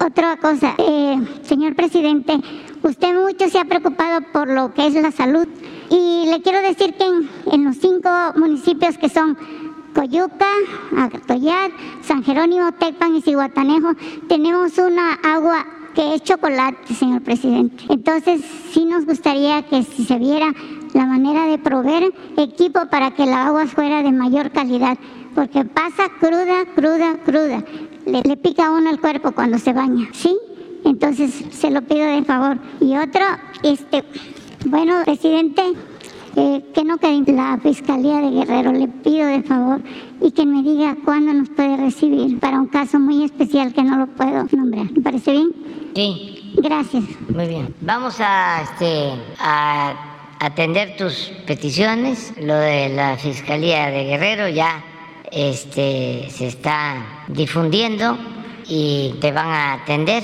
Otra cosa, eh, señor presidente, usted mucho se ha preocupado por lo que es la salud y le quiero decir que en, los cinco municipios que son Coyuca, Atoyat, San Jerónimo, Tecpan y Cihuatanejo, tenemos una agua que es chocolate, señor presidente. Entonces, sí nos gustaría que si se viera la manera de proveer equipo para que la agua fuera de mayor calidad, porque pasa cruda, cruda, cruda. Le, le pica a uno el cuerpo cuando se baña, ¿sí? Entonces, se lo pido de favor. Y otro, este, bueno, presidente, eh, que no quede la Fiscalía de Guerrero, le pido de favor y que me diga cuándo nos puede recibir para un caso muy especial que no lo puedo nombrar. ¿Me parece bien? Sí. Gracias. Muy bien. Vamos a, este, a atender tus peticiones. Lo de la Fiscalía de Guerrero ya este, se está difundiendo y te van a atender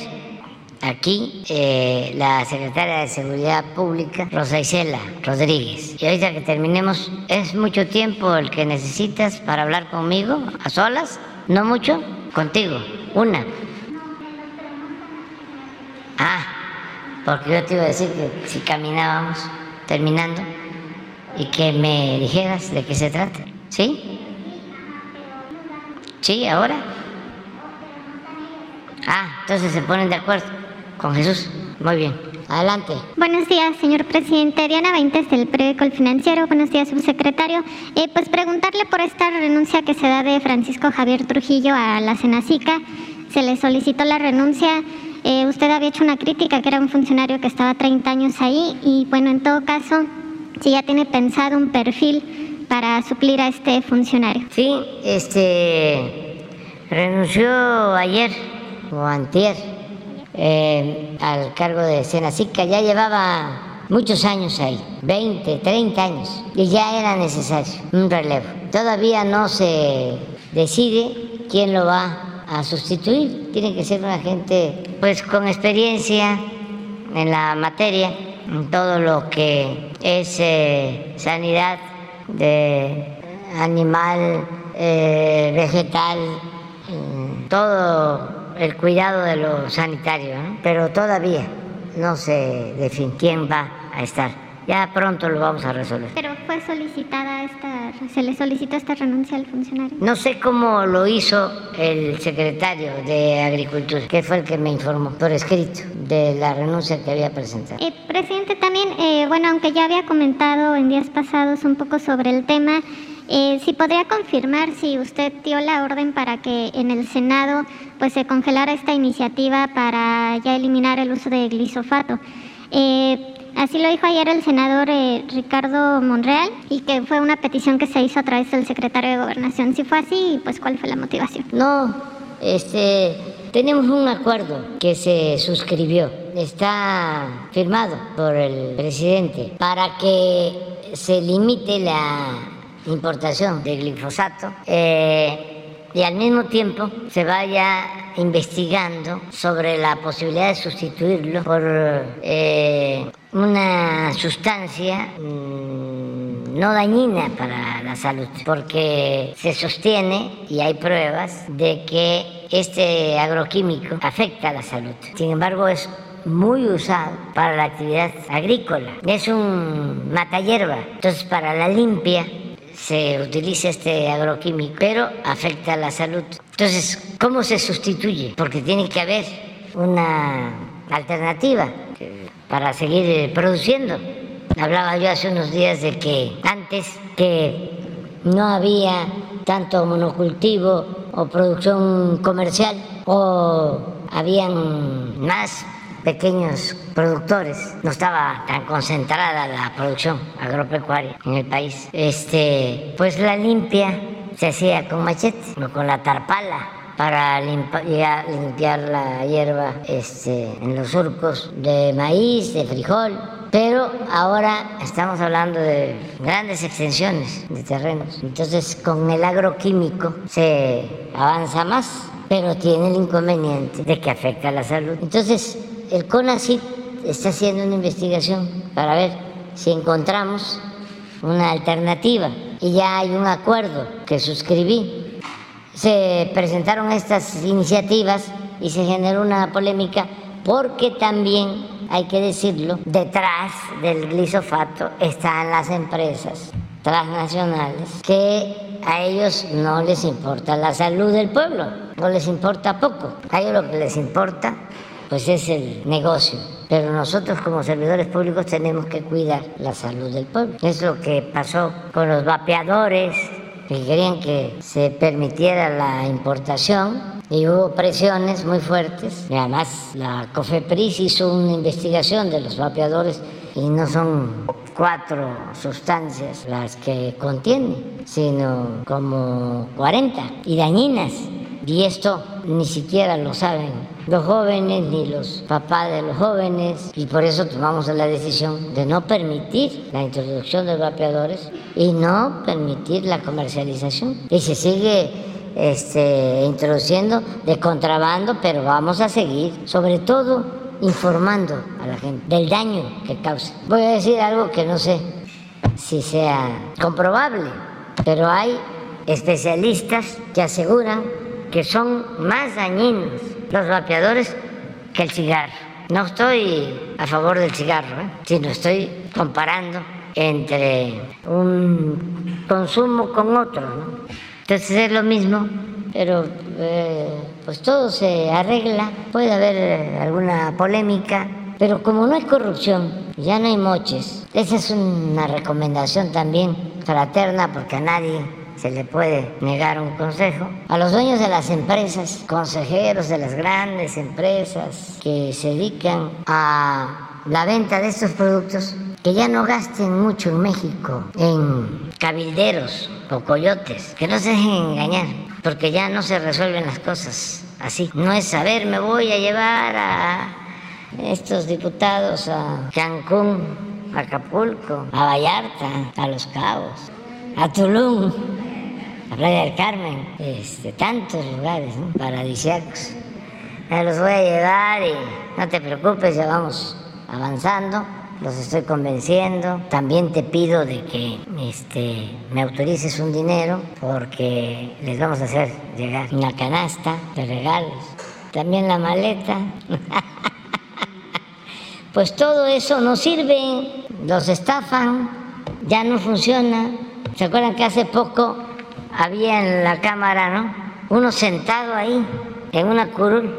aquí eh, la secretaria de Seguridad Pública, Rosa Isela Rodríguez. Y ahorita que terminemos, ¿es mucho tiempo el que necesitas para hablar conmigo a solas? ¿No mucho? Contigo. Una. Ah, porque yo te iba a decir que si caminábamos terminando y que me dijeras de qué se trata. ¿Sí? ¿Sí? ¿Ahora? Ah, entonces se ponen de acuerdo con Jesús. Muy bien. Adelante. Buenos días, señor presidente. Diana Veintes del periódico El Financiero. Buenos días, subsecretario. Eh, pues preguntarle por esta renuncia que se da de Francisco Javier Trujillo a la Senacica. Se le solicitó la renuncia. Eh, usted había hecho una crítica que era un funcionario que estaba 30 años ahí y bueno, en todo caso, si ya tiene pensado un perfil para suplir a este funcionario. Sí, este renunció ayer o antier eh, al cargo de Senacica, ya llevaba muchos años ahí, 20, 30 años, y ya era necesario un relevo. Todavía no se decide quién lo va a sustituir, tiene que ser una gente pues con experiencia en la materia, en todo lo que es eh, sanidad de animal, eh, vegetal, todo el cuidado de lo sanitario, pero todavía no se define quién va a estar ya pronto lo vamos a resolver. Pero fue solicitada esta, se le solicitó esta renuncia al funcionario. No sé cómo lo hizo el secretario de Agricultura, que fue el que me informó por escrito de la renuncia que había presentado. Eh, presidente, también, eh, bueno, aunque ya había comentado en días pasados un poco sobre el tema, eh, si podría confirmar si usted dio la orden para que en el Senado pues se congelara esta iniciativa para ya eliminar el uso de glisofato. Eh, así lo dijo ayer el senador eh, Ricardo Monreal y que fue una petición que se hizo a través del secretario de Gobernación. Si fue así, pues cuál fue la motivación. No, este, tenemos un acuerdo que se suscribió, está firmado por el presidente para que se limite la importación de glifosato eh, y al mismo tiempo se vaya investigando sobre la posibilidad de sustituirlo por eh, una sustancia mm, no dañina para la salud, porque se sostiene y hay pruebas de que este agroquímico afecta a la salud. Sin embargo, es muy usado para la actividad agrícola. Es un mata hierba. Entonces, para la limpia se utiliza este agroquímico, pero afecta a la salud. Entonces, ¿cómo se sustituye? Porque tiene que haber una alternativa para seguir produciendo. Hablaba yo hace unos días de que antes que no había tanto monocultivo o producción comercial o habían más pequeños productores, no estaba tan concentrada la producción agropecuaria en el país. Este, pues la limpia se hacía con machete o con la tarpala para limpiar, limpiar la hierba este, en los surcos de maíz, de frijol. Pero ahora estamos hablando de grandes extensiones de terrenos. Entonces con el agroquímico se avanza más, pero tiene el inconveniente de que afecta a la salud. Entonces el CONACYT está haciendo una investigación para ver si encontramos una alternativa y ya hay un acuerdo que suscribí. Se presentaron estas iniciativas y se generó una polémica porque también, hay que decirlo, detrás del glisofato están las empresas transnacionales que a ellos no les importa la salud del pueblo, no les importa poco. A ellos lo que les importa pues es el negocio. Pero nosotros como servidores públicos tenemos que cuidar la salud del pueblo. Es lo que pasó con los vapeadores, que querían que se permitiera la importación y hubo presiones muy fuertes. Y además la COFEPRIS hizo una investigación de los vapeadores y no son cuatro sustancias las que contienen, sino como 40 y dañinas. Y esto ni siquiera lo saben los jóvenes ni los papás de los jóvenes y por eso tomamos la decisión de no permitir la introducción de vapeadores y no permitir la comercialización. Y se sigue este, introduciendo de contrabando, pero vamos a seguir, sobre todo informando a la gente del daño que causa. Voy a decir algo que no sé si sea comprobable, pero hay especialistas que aseguran que son más dañinos los vapeadores que el cigarro. No estoy a favor del cigarro, ¿eh? sino estoy comparando entre un consumo con otro. Entonces es lo mismo, pero eh, pues todo se arregla, puede haber eh, alguna polémica, pero como no hay corrupción, ya no hay moches. Esa es una recomendación también fraterna porque a nadie se le puede negar un consejo. A los dueños de las empresas, consejeros de las grandes empresas que se dedican a la venta de estos productos, que ya no gasten mucho en México en cabilderos o coyotes, que no se dejen engañar, porque ya no se resuelven las cosas así. No es saber, me voy a llevar a estos diputados a Cancún, a Acapulco, a Vallarta, a Los Cabos, a Tulum la playa del Carmen, este, tantos lugares ¿no? paradisíacos. Me los voy a llevar y no te preocupes, ya vamos avanzando, los estoy convenciendo. También te pido de que este, me autorices un dinero porque les vamos a hacer llegar una canasta de regalos. También la maleta. pues todo eso nos sirve los estafan, ya no funciona. ¿Se acuerdan que hace poco había en la cámara, ¿no? Uno sentado ahí en una curul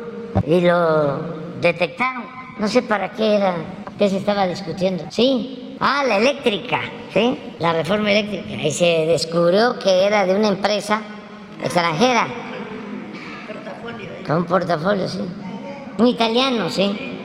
y lo detectaron. No sé para qué era, qué se estaba discutiendo. Sí, ah, la eléctrica, ¿sí? La reforma eléctrica. Y se descubrió que era de una empresa extranjera. Con un portafolio, sí. Un italiano, sí.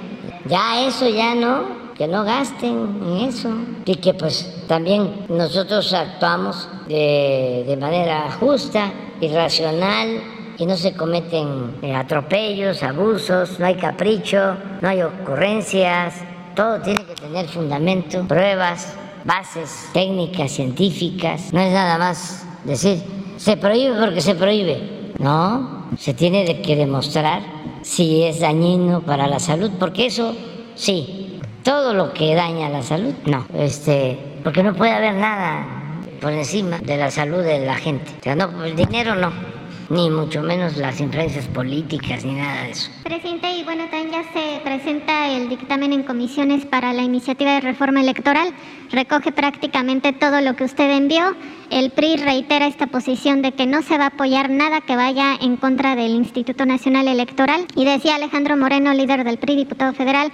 Ya eso ya no, que no gasten en eso. Y que pues también nosotros actuamos de, de manera justa y racional y no se cometen eh, atropellos, abusos, no hay capricho, no hay ocurrencias, todo tiene que tener fundamento, pruebas, bases técnicas, científicas, no es nada más decir, se prohíbe porque se prohíbe, no, se tiene que demostrar si es dañino para la salud, porque eso sí, todo lo que daña la salud, no. Este, porque no puede haber nada por encima de la salud de la gente. O sea, no, el dinero no ni mucho menos las influencias políticas ni nada de eso. Presidente, y bueno, también ya se presenta el dictamen en comisiones para la iniciativa de reforma electoral. Recoge prácticamente todo lo que usted envió. El PRI reitera esta posición de que no se va a apoyar nada que vaya en contra del Instituto Nacional Electoral. Y decía Alejandro Moreno, líder del PRI, diputado federal,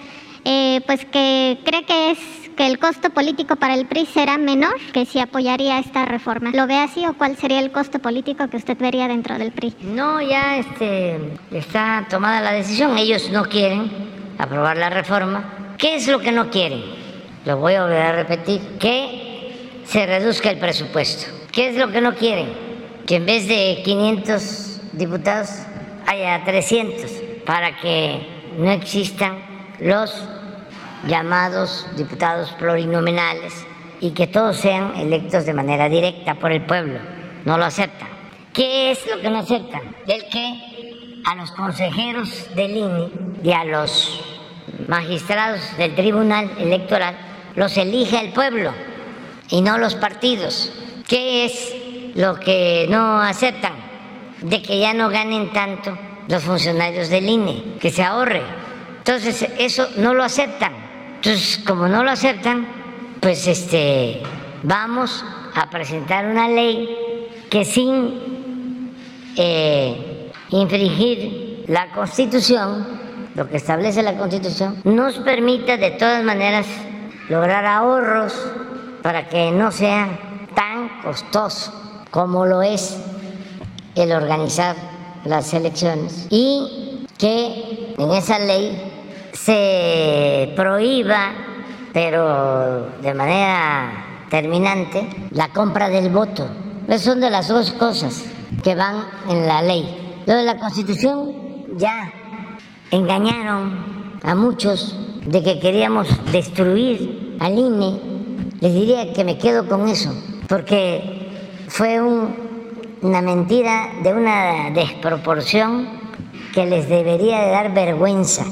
eh, pues que cree que es que el costo político para el PRI será menor que si apoyaría esta reforma. ¿Lo ve así o cuál sería el costo político que usted vería dentro del PRI? No, ya este, está tomada la decisión. Ellos no quieren aprobar la reforma. ¿Qué es lo que no quieren? Lo voy a volver a repetir. Que se reduzca el presupuesto. ¿Qué es lo que no quieren? Que en vez de 500 diputados haya 300 para que no existan los llamados diputados plurinominales y que todos sean electos de manera directa por el pueblo. No lo aceptan. ¿Qué es lo que no aceptan? El que a los consejeros del INE y a los magistrados del Tribunal Electoral los elija el pueblo y no los partidos. ¿Qué es lo que no aceptan? De que ya no ganen tanto los funcionarios del INE, que se ahorre. Entonces, eso no lo aceptan. Entonces, como no lo aceptan, pues este, vamos a presentar una ley que sin eh, infringir la Constitución, lo que establece la Constitución, nos permita de todas maneras lograr ahorros para que no sea tan costoso como lo es el organizar las elecciones y que en esa ley se prohíba, pero de manera terminante, la compra del voto. Esas son de las dos cosas que van en la ley. Lo de la Constitución ya engañaron a muchos de que queríamos destruir al INE. Les diría que me quedo con eso, porque fue una mentira de una desproporción que les debería de dar vergüenza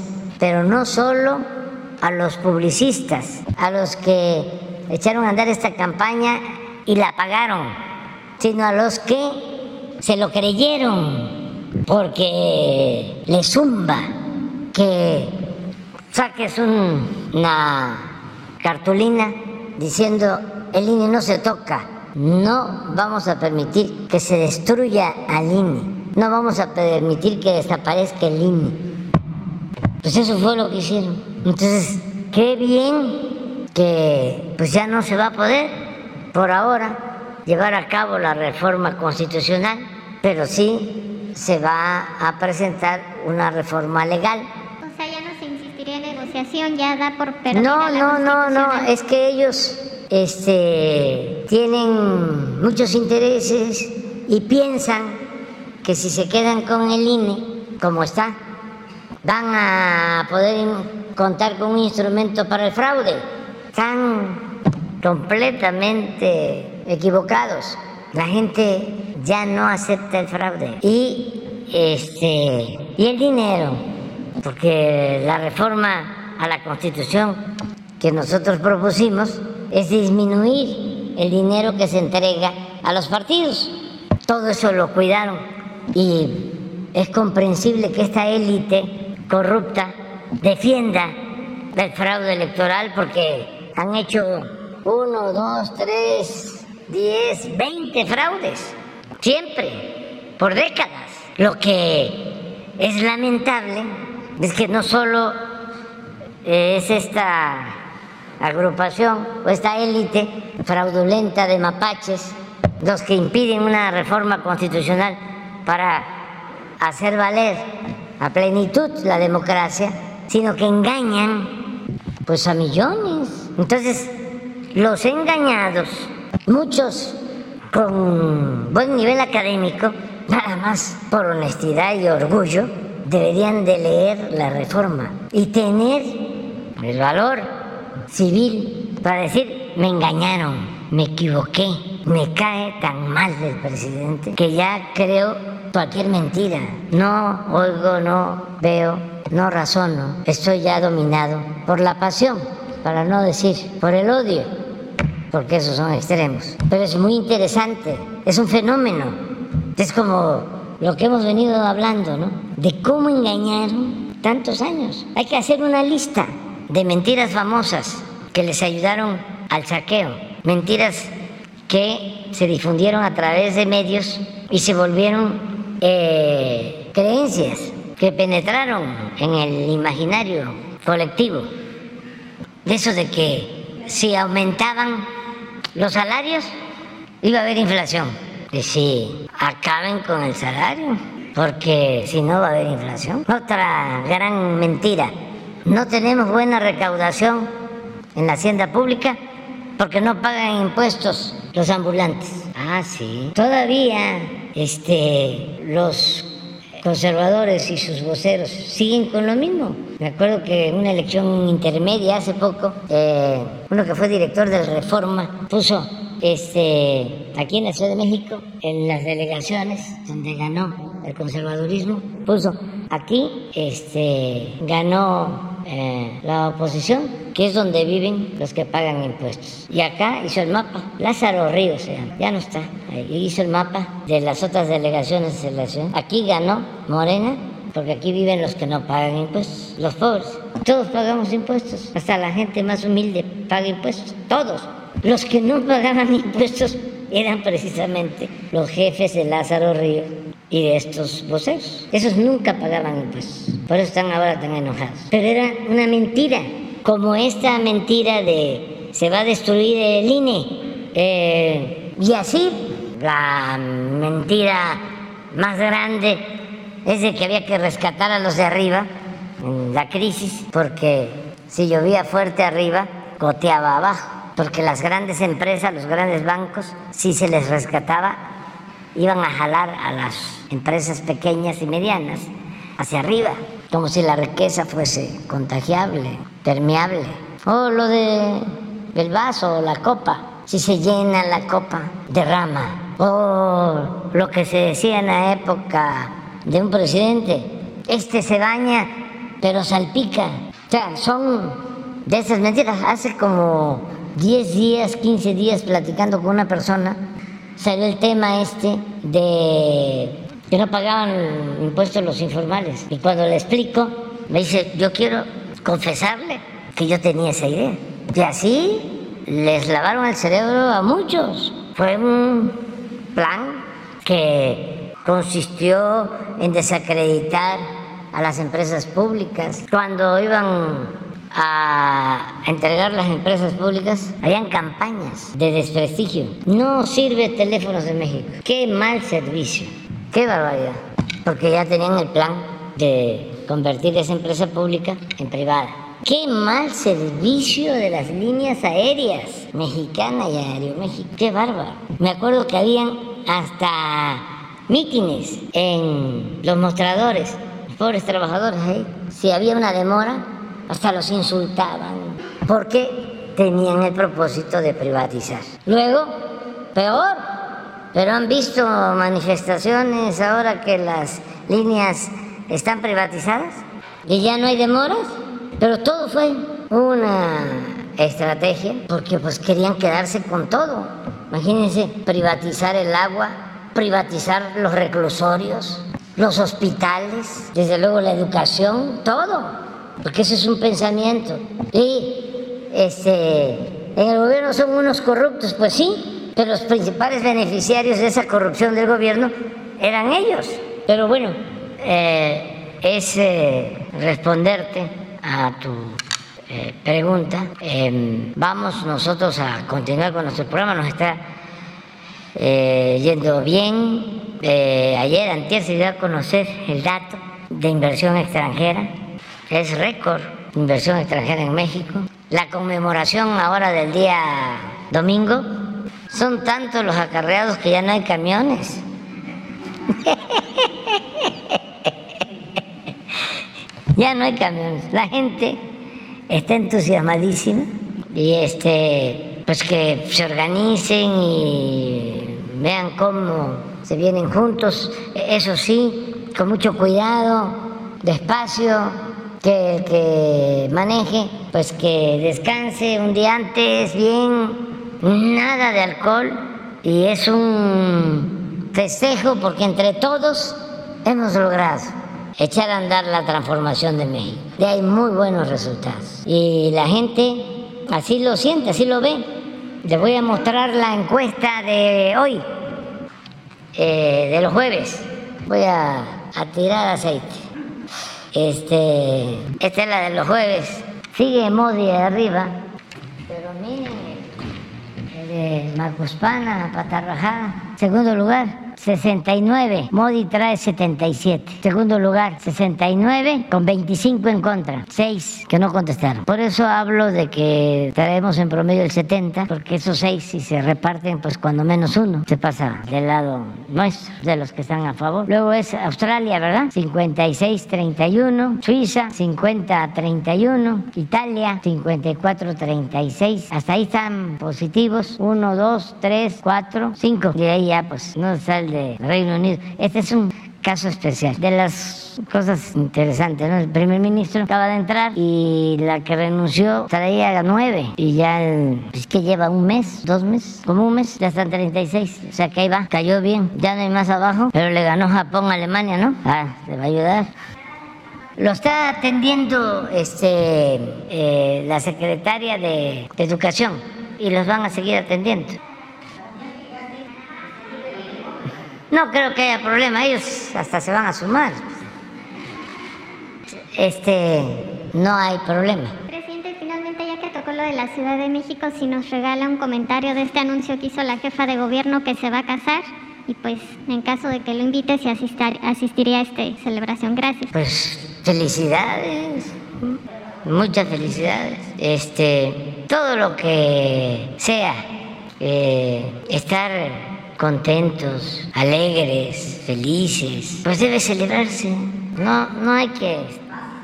pero no solo a los publicistas, a los que echaron a andar esta campaña y la pagaron, sino a los que se lo creyeron porque le zumba que saques una cartulina diciendo el INE no se toca, no vamos a permitir que se destruya al INE, no vamos a permitir que desaparezca el INE pues eso fue lo que hicieron. Entonces, qué bien que pues ya no se va a poder por ahora llevar a cabo la reforma constitucional, pero sí se va a presentar una reforma legal. O sea, ya no se insistiría en negociación, ya da por No, no, no, no, es que ellos este, tienen muchos intereses y piensan que si se quedan con el INE, como está, van a poder contar con un instrumento para el fraude. Están completamente equivocados. La gente ya no acepta el fraude. Y este y el dinero, porque la reforma a la Constitución que nosotros propusimos es disminuir el dinero que se entrega a los partidos. Todo eso lo cuidaron y es comprensible que esta élite corrupta defienda el fraude electoral porque han hecho uno, dos, tres, diez, veinte fraudes, siempre, por décadas. Lo que es lamentable es que no solo es esta agrupación o esta élite fraudulenta de mapaches los que impiden una reforma constitucional para hacer valer a plenitud la democracia, sino que engañan pues a millones. Entonces, los engañados, muchos con buen nivel académico, nada más por honestidad y orgullo, deberían de leer la reforma y tener el valor civil para decir, me engañaron, me equivoqué, me cae tan mal del presidente que ya creo cualquier mentira. No oigo, no veo, no razono. Estoy ya dominado por la pasión, para no decir por el odio, porque esos son extremos. Pero es muy interesante, es un fenómeno. Es como lo que hemos venido hablando, ¿no? De cómo engañaron tantos años. Hay que hacer una lista de mentiras famosas que les ayudaron al saqueo. Mentiras que se difundieron a través de medios y se volvieron eh, creencias que penetraron en el imaginario colectivo. De eso de que si aumentaban los salarios, iba a haber inflación. Y si acaben con el salario, porque si no va a haber inflación. Otra gran mentira. No tenemos buena recaudación en la hacienda pública porque no pagan impuestos los ambulantes. Ah, sí. Todavía este, los conservadores y sus voceros siguen con lo mismo. Me acuerdo que en una elección intermedia hace poco, eh, uno que fue director del Reforma puso este, aquí en la Ciudad de México, en las delegaciones donde ganó el conservadurismo, puso aquí este, ganó eh, la oposición que es donde viven los que pagan impuestos. Y acá hizo el mapa, Lázaro Ríos, ya no está, hizo el mapa de las otras delegaciones de la. Aquí ganó Morena, porque aquí viven los que no pagan impuestos, los pobres. Todos pagamos impuestos, hasta la gente más humilde paga impuestos, todos. Los que no pagaban impuestos eran precisamente los jefes de Lázaro Ríos y de estos voceros. Esos nunca pagaban impuestos, por eso están ahora tan enojados. Pero era una mentira como esta mentira de se va a destruir el INE. Eh, y así, la mentira más grande es de que había que rescatar a los de arriba en la crisis, porque si llovía fuerte arriba, goteaba abajo, porque las grandes empresas, los grandes bancos, si se les rescataba, iban a jalar a las empresas pequeñas y medianas hacia arriba, como si la riqueza fuese contagiable permeable. O lo de el vaso o la copa, si se llena la copa, derrama. O lo que se decía en la época de un presidente, este se baña pero salpica. O sea, son de esas mentiras. Hace como 10 días, 15 días platicando con una persona, salió el tema este de que no pagaban impuestos los informales. Y cuando le explico, me dice, yo quiero confesarle que yo tenía esa idea. Y así les lavaron el cerebro a muchos. Fue un plan que consistió en desacreditar a las empresas públicas. Cuando iban a entregar las empresas públicas, habían campañas de desprestigio. No sirve teléfonos de México. Qué mal servicio. Qué barbaridad. Porque ya tenían el plan de convertir esa empresa pública en privada. Qué mal servicio de las líneas aéreas mexicana y Aeroméxico. Qué bárbaro. Me acuerdo que habían hasta mítines en los mostradores. Los pobres trabajadores ahí. Si había una demora, hasta los insultaban. Porque tenían el propósito de privatizar. Luego, peor. Pero han visto manifestaciones ahora que las líneas están privatizadas y ya no hay demoras, pero todo fue una estrategia porque pues querían quedarse con todo. Imagínense privatizar el agua, privatizar los reclusorios, los hospitales, desde luego la educación, todo, porque ese es un pensamiento. Y este, en el gobierno son unos corruptos, pues sí, pero los principales beneficiarios de esa corrupción del gobierno eran ellos. Pero bueno, eh, es eh, responderte a tu eh, pregunta. Em, vamos nosotros a continuar con nuestro programa, nos está yendo bien. ayer, antes se dio a conocer el dato de inversión extranjera, es récord inversión extranjera en México. La conmemoración ahora del día domingo, son tantos los acarreados que ya no hay camiones. ya no hay camiones. La gente está entusiasmadísima y este pues que se organicen y vean cómo se vienen juntos, eso sí, con mucho cuidado, despacio, que el que maneje, pues que descanse un día antes bien, nada de alcohol y es un festejo porque entre todos hemos logrado echar a andar la transformación de México. Y hay muy buenos resultados. Y la gente así lo siente, así lo ve. Les voy a mostrar la encuesta de hoy, eh, de los jueves. Voy a, a tirar aceite. Este, esta es la de los jueves. Sigue Modi arriba. Pero miren, de Macuspana, Patarrajada, segundo lugar. 69. Modi trae 77. Segundo lugar, 69 con 25 en contra. 6 que no contestaron. Por eso hablo de que traemos en promedio el 70, porque esos 6 si se reparten, pues cuando menos uno se pasa del lado nuestro, de los que están a favor. Luego es Australia, ¿verdad? 56-31. Suiza, 50-31. Italia, 54-36. Hasta ahí están positivos. 1, 2, 3, 4, 5. Y ahí ya pues no sale de Reino Unido. Este es un caso especial. De las cosas interesantes, ¿no? El primer ministro acaba de entrar y la que renunció traía nueve y ya es pues, que lleva un mes, dos meses, como un mes, ya están 36. O sea que ahí va, cayó bien, ya no hay más abajo, pero le ganó Japón a Alemania, ¿no? Ah, le va a ayudar. Lo está atendiendo este, eh, la secretaria de Educación y los van a seguir atendiendo. No creo que haya problema, ellos hasta se van a sumar. Este, no hay problema. Presidente, finalmente ya que tocó lo de la Ciudad de México, si nos regala un comentario de este anuncio que hizo la jefa de gobierno que se va a casar y pues en caso de que lo invite, si asistiría a esta celebración. Gracias. Pues felicidades, muchas felicidades. Este, todo lo que sea eh, estar contentos, alegres, felices, pues debe celebrarse. No, no hay que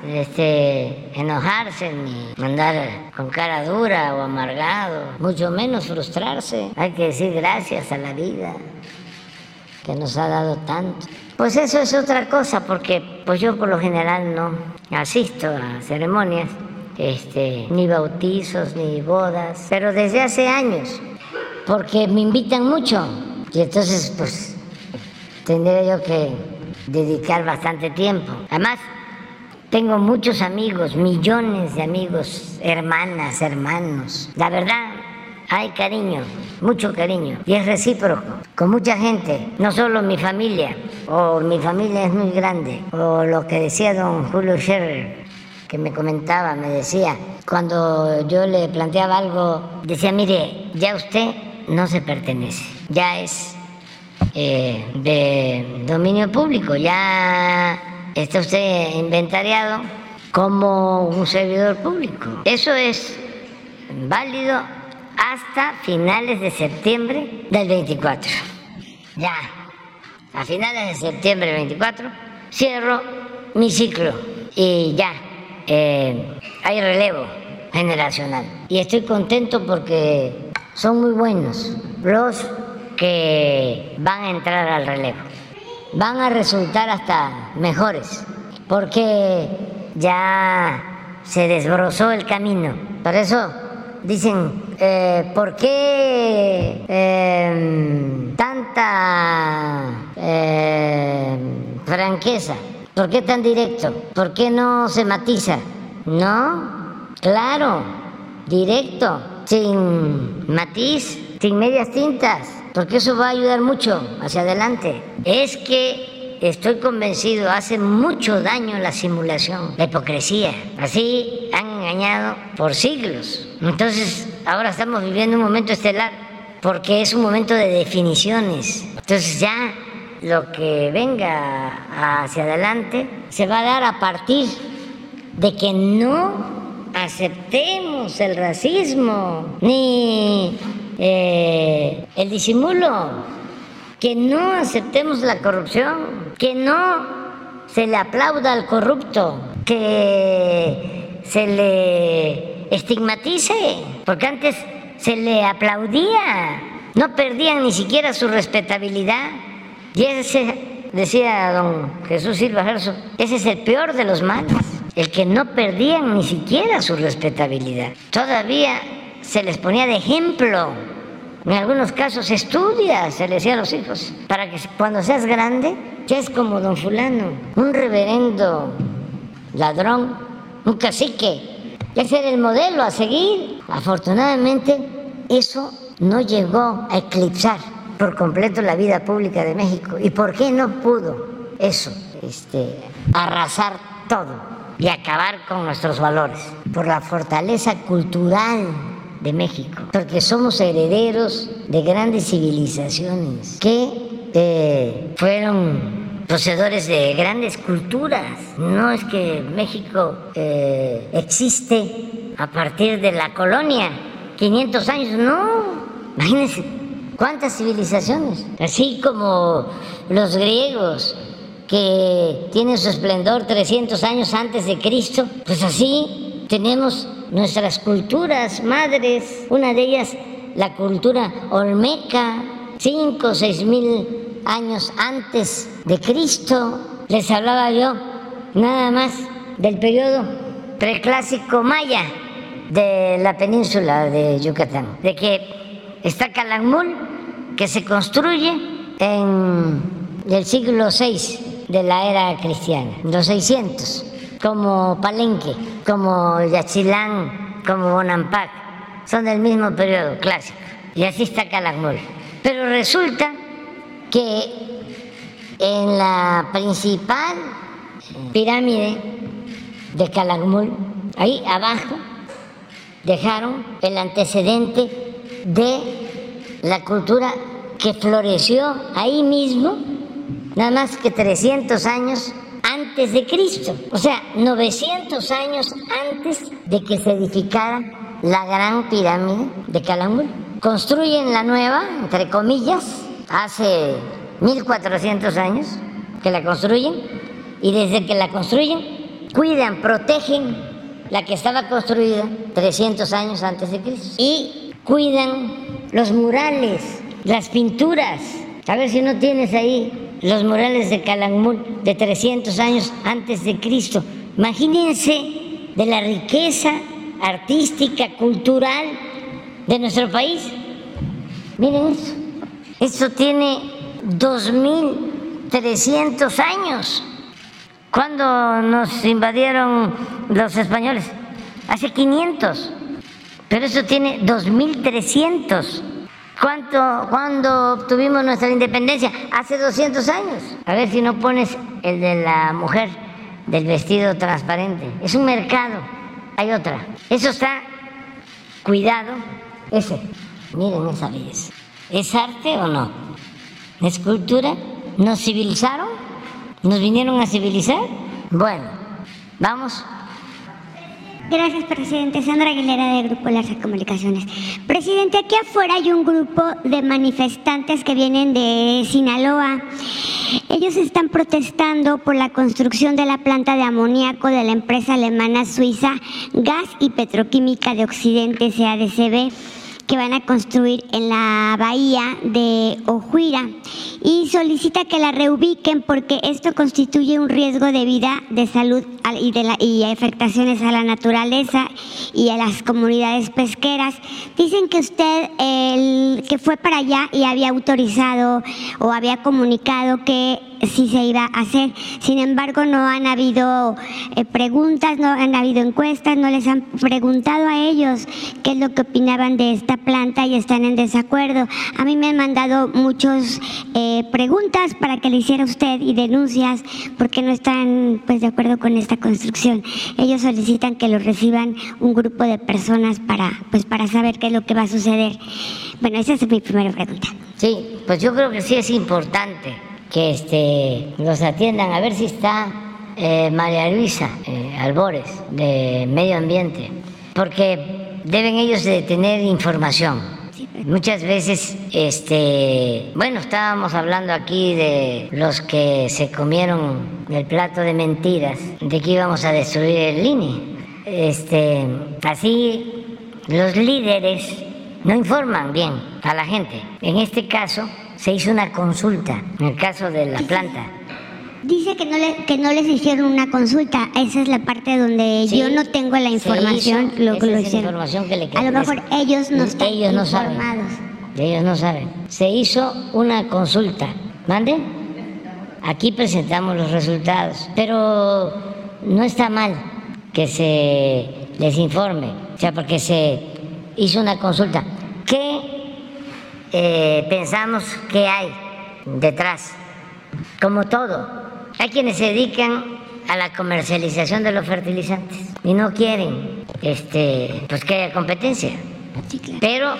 este, enojarse ni andar con cara dura o amargado, mucho menos frustrarse. Hay que decir gracias a la vida que nos ha dado tanto. Pues eso es otra cosa, porque pues yo por lo general no asisto a ceremonias, este, ni bautizos, ni bodas, pero desde hace años, porque me invitan mucho y entonces, pues, tendré yo que dedicar bastante tiempo. Además, tengo muchos amigos, millones de amigos, hermanas, hermanos. La verdad, hay cariño, mucho cariño. Y es recíproco, con mucha gente, no solo mi familia, o mi familia es muy grande, o lo que decía don Julio Scherer, que me comentaba, me decía, cuando yo le planteaba algo, decía, mire, ya usted no se pertenece, ya es eh, de dominio público, ya está usted inventariado como un servidor público. Eso es válido hasta finales de septiembre del 24. Ya, a finales de septiembre del 24 cierro mi ciclo y ya eh, hay relevo generacional. Y estoy contento porque son muy buenos los que van a entrar al relevo. Van a resultar hasta mejores, porque ya se desbrozó el camino. Por eso dicen, eh, ¿por qué em, tanta em, franqueza? ¿Por qué tan directo? ¿Por qué no se matiza? No, claro, directo, sin matiz, sin medias tintas, porque eso va a ayudar mucho hacia adelante. Es que estoy convencido, hace mucho daño la simulación, la hipocresía. Así han engañado por siglos. Entonces, ahora estamos viviendo un momento estelar, porque es un momento de definiciones. Entonces ya lo que venga hacia adelante se va a dar a partir de que no aceptemos el racismo ni eh, el disimulo, que no aceptemos la corrupción, que no se le aplauda al corrupto, que se le estigmatice, porque antes se le aplaudía, no perdían ni siquiera su respetabilidad. Y ese, decía don Jesús Silva Gerso, ese es el peor de los males, el que no perdían ni siquiera su respetabilidad. Todavía se les ponía de ejemplo. En algunos casos estudia, se le decía a los hijos, para que cuando seas grande, seas como don fulano, un reverendo ladrón, un cacique. Ese era el modelo a seguir. Afortunadamente, eso no llegó a eclipsar por completo la vida pública de México. ¿Y por qué no pudo eso? Este, arrasar todo y acabar con nuestros valores. Por la fortaleza cultural de México, porque somos herederos de grandes civilizaciones que eh, fueron poseedores de grandes culturas. No es que México eh, existe a partir de la colonia, 500 años, no, imagínense ¿Cuántas civilizaciones? Así como los griegos que tienen su esplendor 300 años antes de Cristo, pues así tenemos nuestras culturas madres, una de ellas la cultura olmeca, 5 o 6 mil años antes de Cristo. Les hablaba yo nada más del periodo preclásico maya de la península de Yucatán, de que está Calakmul, que se construye en el siglo VI de la era cristiana, los 600, como Palenque, como Yachilán, como Bonampak, son del mismo periodo clásico. Y así está Calakmul. Pero resulta que en la principal pirámide de Calakmul, ahí abajo, dejaron el antecedente de la cultura que floreció ahí mismo, nada más que 300 años antes de Cristo, o sea, 900 años antes de que se edificara la gran pirámide de Calakmul. Construyen la nueva, entre comillas, hace 1400 años que la construyen y desde que la construyen cuidan, protegen la que estaba construida 300 años antes de Cristo y cuidan los murales las pinturas. A ver si no tienes ahí los murales de Calakmul de 300 años antes de Cristo. Imagínense de la riqueza artística, cultural de nuestro país. Miren eso. Esto tiene 2.300 años. ¿Cuándo nos invadieron los españoles? Hace 500. Pero eso tiene 2.300. ¿Cuánto, ¿Cuándo obtuvimos nuestra independencia? Hace 200 años. A ver si no pones el de la mujer del vestido transparente. Es un mercado. Hay otra. Eso está cuidado. Ese. Miren esa belleza. ¿Es arte o no? ¿Es cultura? ¿Nos civilizaron? ¿Nos vinieron a civilizar? Bueno, vamos Gracias, presidente. Sandra Aguilera, de Grupo Larsa Comunicaciones. Presidente, aquí afuera hay un grupo de manifestantes que vienen de Sinaloa. Ellos están protestando por la construcción de la planta de amoníaco de la empresa alemana suiza Gas y Petroquímica de Occidente, CADCB que van a construir en la bahía de Ojuira y solicita que la reubiquen porque esto constituye un riesgo de vida, de salud y, de y afectaciones a la naturaleza y a las comunidades pesqueras. Dicen que usted, el que fue para allá y había autorizado o había comunicado que sí se iba a hacer. Sin embargo, no han habido eh, preguntas, no han habido encuestas, no les han preguntado a ellos qué es lo que opinaban de esta planta y están en desacuerdo. A mí me han mandado muchas eh, preguntas para que le hiciera usted y denuncias porque no están pues de acuerdo con esta construcción. Ellos solicitan que lo reciban un grupo de personas para pues para saber qué es lo que va a suceder. Bueno, esa es mi primera pregunta. Sí, pues yo creo que sí es importante que este, los atiendan. A ver si está eh, María Luisa eh, Albores, de Medio Ambiente, porque deben ellos tener información. Muchas veces, este, bueno, estábamos hablando aquí de los que se comieron el plato de mentiras, de que íbamos a destruir el INE. Este, así, los líderes no informan bien a la gente. En este caso, se hizo una consulta, en el caso de la planta. Dice que no, le, que no les hicieron una consulta. Esa es la parte donde yo no tengo la información. lo, esa es la información que le A lo mejor ellos no están ellos no informados. Saben. Ellos no saben. Se hizo una consulta. ¿Mande? Aquí presentamos los resultados. Pero no está mal que se les informe. O sea, porque se hizo una consulta. ¿Qué eh, pensamos que hay detrás, como todo. Hay quienes se dedican a la comercialización de los fertilizantes y no quieren este, pues que haya competencia. Pero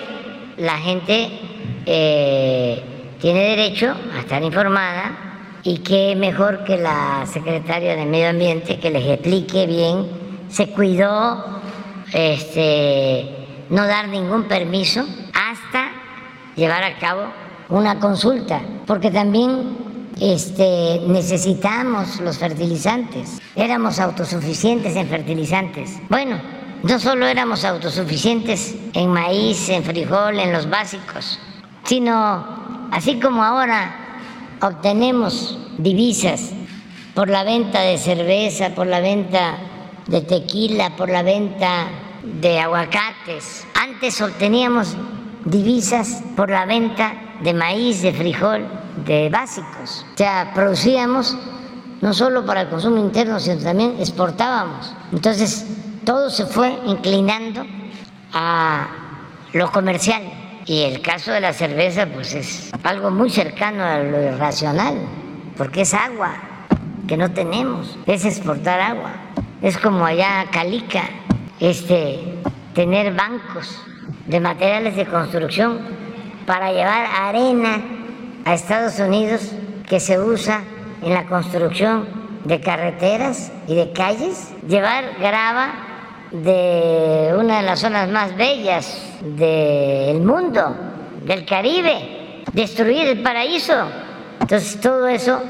la gente eh, tiene derecho a estar informada y qué mejor que la secretaria de Medio Ambiente que les explique bien, se cuidó este, no dar ningún permiso hasta llevar a cabo una consulta, porque también este, necesitamos los fertilizantes. Éramos autosuficientes en fertilizantes. Bueno, no solo éramos autosuficientes en maíz, en frijol, en los básicos, sino así como ahora obtenemos divisas por la venta de cerveza, por la venta de tequila, por la venta de aguacates. Antes obteníamos divisas por la venta de maíz, de frijol, de básicos. O sea, producíamos no solo para el consumo interno, sino también exportábamos. Entonces, todo se fue inclinando a lo comercial. Y el caso de la cerveza, pues es algo muy cercano a lo irracional, porque es agua que no tenemos, es exportar agua. Es como allá Calica, este, tener bancos de materiales de construcción para llevar arena a Estados Unidos que se usa en la construcción de carreteras y de calles, llevar grava de una de las zonas más bellas del mundo, del Caribe, destruir el paraíso. Entonces todo eso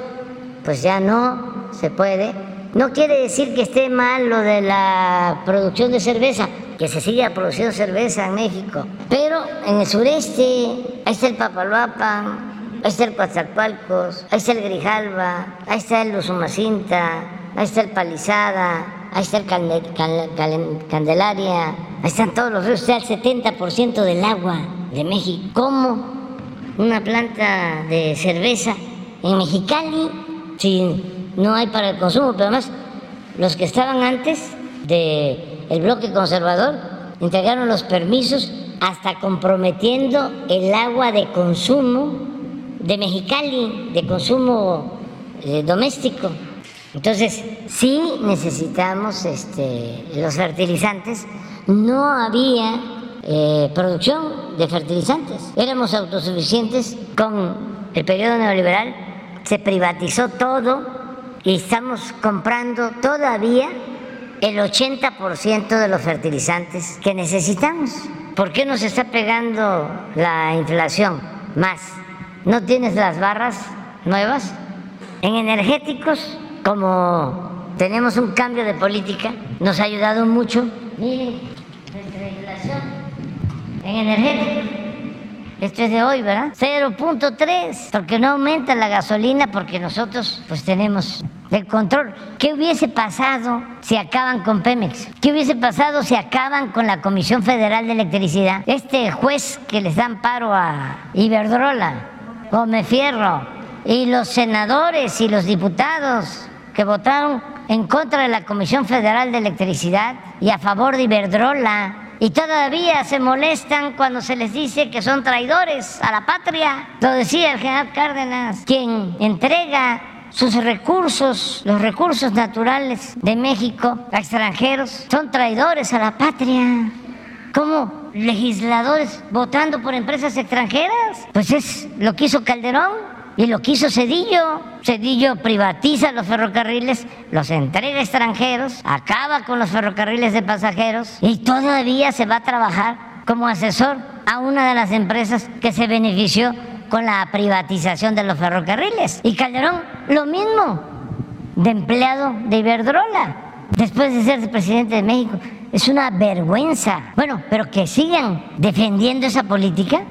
pues ya no se puede. No quiere decir que esté mal lo de la producción de cerveza, que se siga produciendo cerveza en México. Pero en el sureste, ahí está el Papaloapan, ahí está el Coatzacoalcos, ahí está el Grijalva, ahí está el Usumacinta, ahí está el Palizada, ahí está el Candelaria, ahí están todos los ríos, sea, el 70% del agua de México. ¿Cómo una planta de cerveza en Mexicali, si no hay para el consumo, pero además los que estaban antes de el bloque conservador entregaron los permisos hasta comprometiendo el agua de consumo de Mexicali, de consumo eh, doméstico. Entonces, sí necesitamos este, los fertilizantes. No había eh, producción de fertilizantes. Éramos autosuficientes con el periodo neoliberal. Se privatizó todo y estamos comprando todavía el 80% de los fertilizantes que necesitamos. ¿Por qué nos está pegando la inflación más? ¿No tienes las barras nuevas? En energéticos, como tenemos un cambio de política, nos ha ayudado mucho. Miren, nuestra inflación en en energética. Esto es de hoy, ¿verdad? 0.3, porque no aumenta la gasolina porque nosotros pues tenemos el control. ¿Qué hubiese pasado si acaban con Pemex? ¿Qué hubiese pasado si acaban con la Comisión Federal de Electricidad? Este juez que les dan paro a Iberdrola, Gómez Fierro, y los senadores y los diputados que votaron en contra de la Comisión Federal de Electricidad y a favor de Iberdrola y todavía se molestan cuando se les dice que son traidores a la patria. Lo decía el general Cárdenas, quien entrega sus recursos, los recursos naturales de México a extranjeros, son traidores a la patria. ¿Cómo legisladores votando por empresas extranjeras? Pues es lo que hizo Calderón y lo quiso Cedillo. Cedillo privatiza los ferrocarriles, los entrega extranjeros, acaba con los ferrocarriles de pasajeros y todavía se va a trabajar como asesor a una de las empresas que se benefició con la privatización de los ferrocarriles. Y Calderón, lo mismo, de empleado de Iberdrola, después de ser presidente de México. Es una vergüenza. Bueno, pero que sigan defendiendo esa política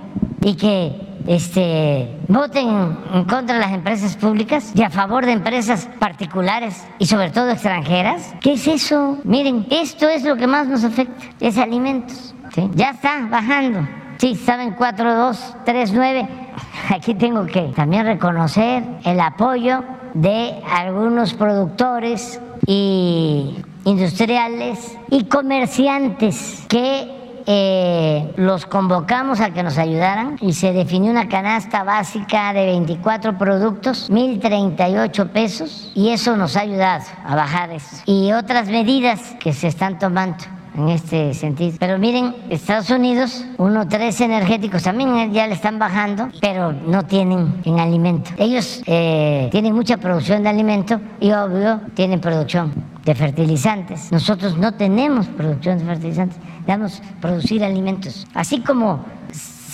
y que este, voten en contra de las empresas públicas y a favor de empresas particulares y sobre todo extranjeras. ¿Qué es eso? Miren, esto es lo que más nos afecta, es alimentos. Ya está bajando. Sí, saben 4239. Aquí tengo que también reconocer el apoyo de algunos productores y industriales y comerciantes que eh, los convocamos a que nos ayudaran y se definió una canasta básica de 24 productos, 1.038 pesos, y eso nos ha ayudado a bajar eso. Y otras medidas que se están tomando en este sentido. Pero miren, Estados Unidos, uno, tres energéticos también ya le están bajando, pero no tienen en alimento. Ellos eh, tienen mucha producción de alimento y obvio tienen producción de fertilizantes. Nosotros no tenemos producción de fertilizantes, debemos producir alimentos. Así como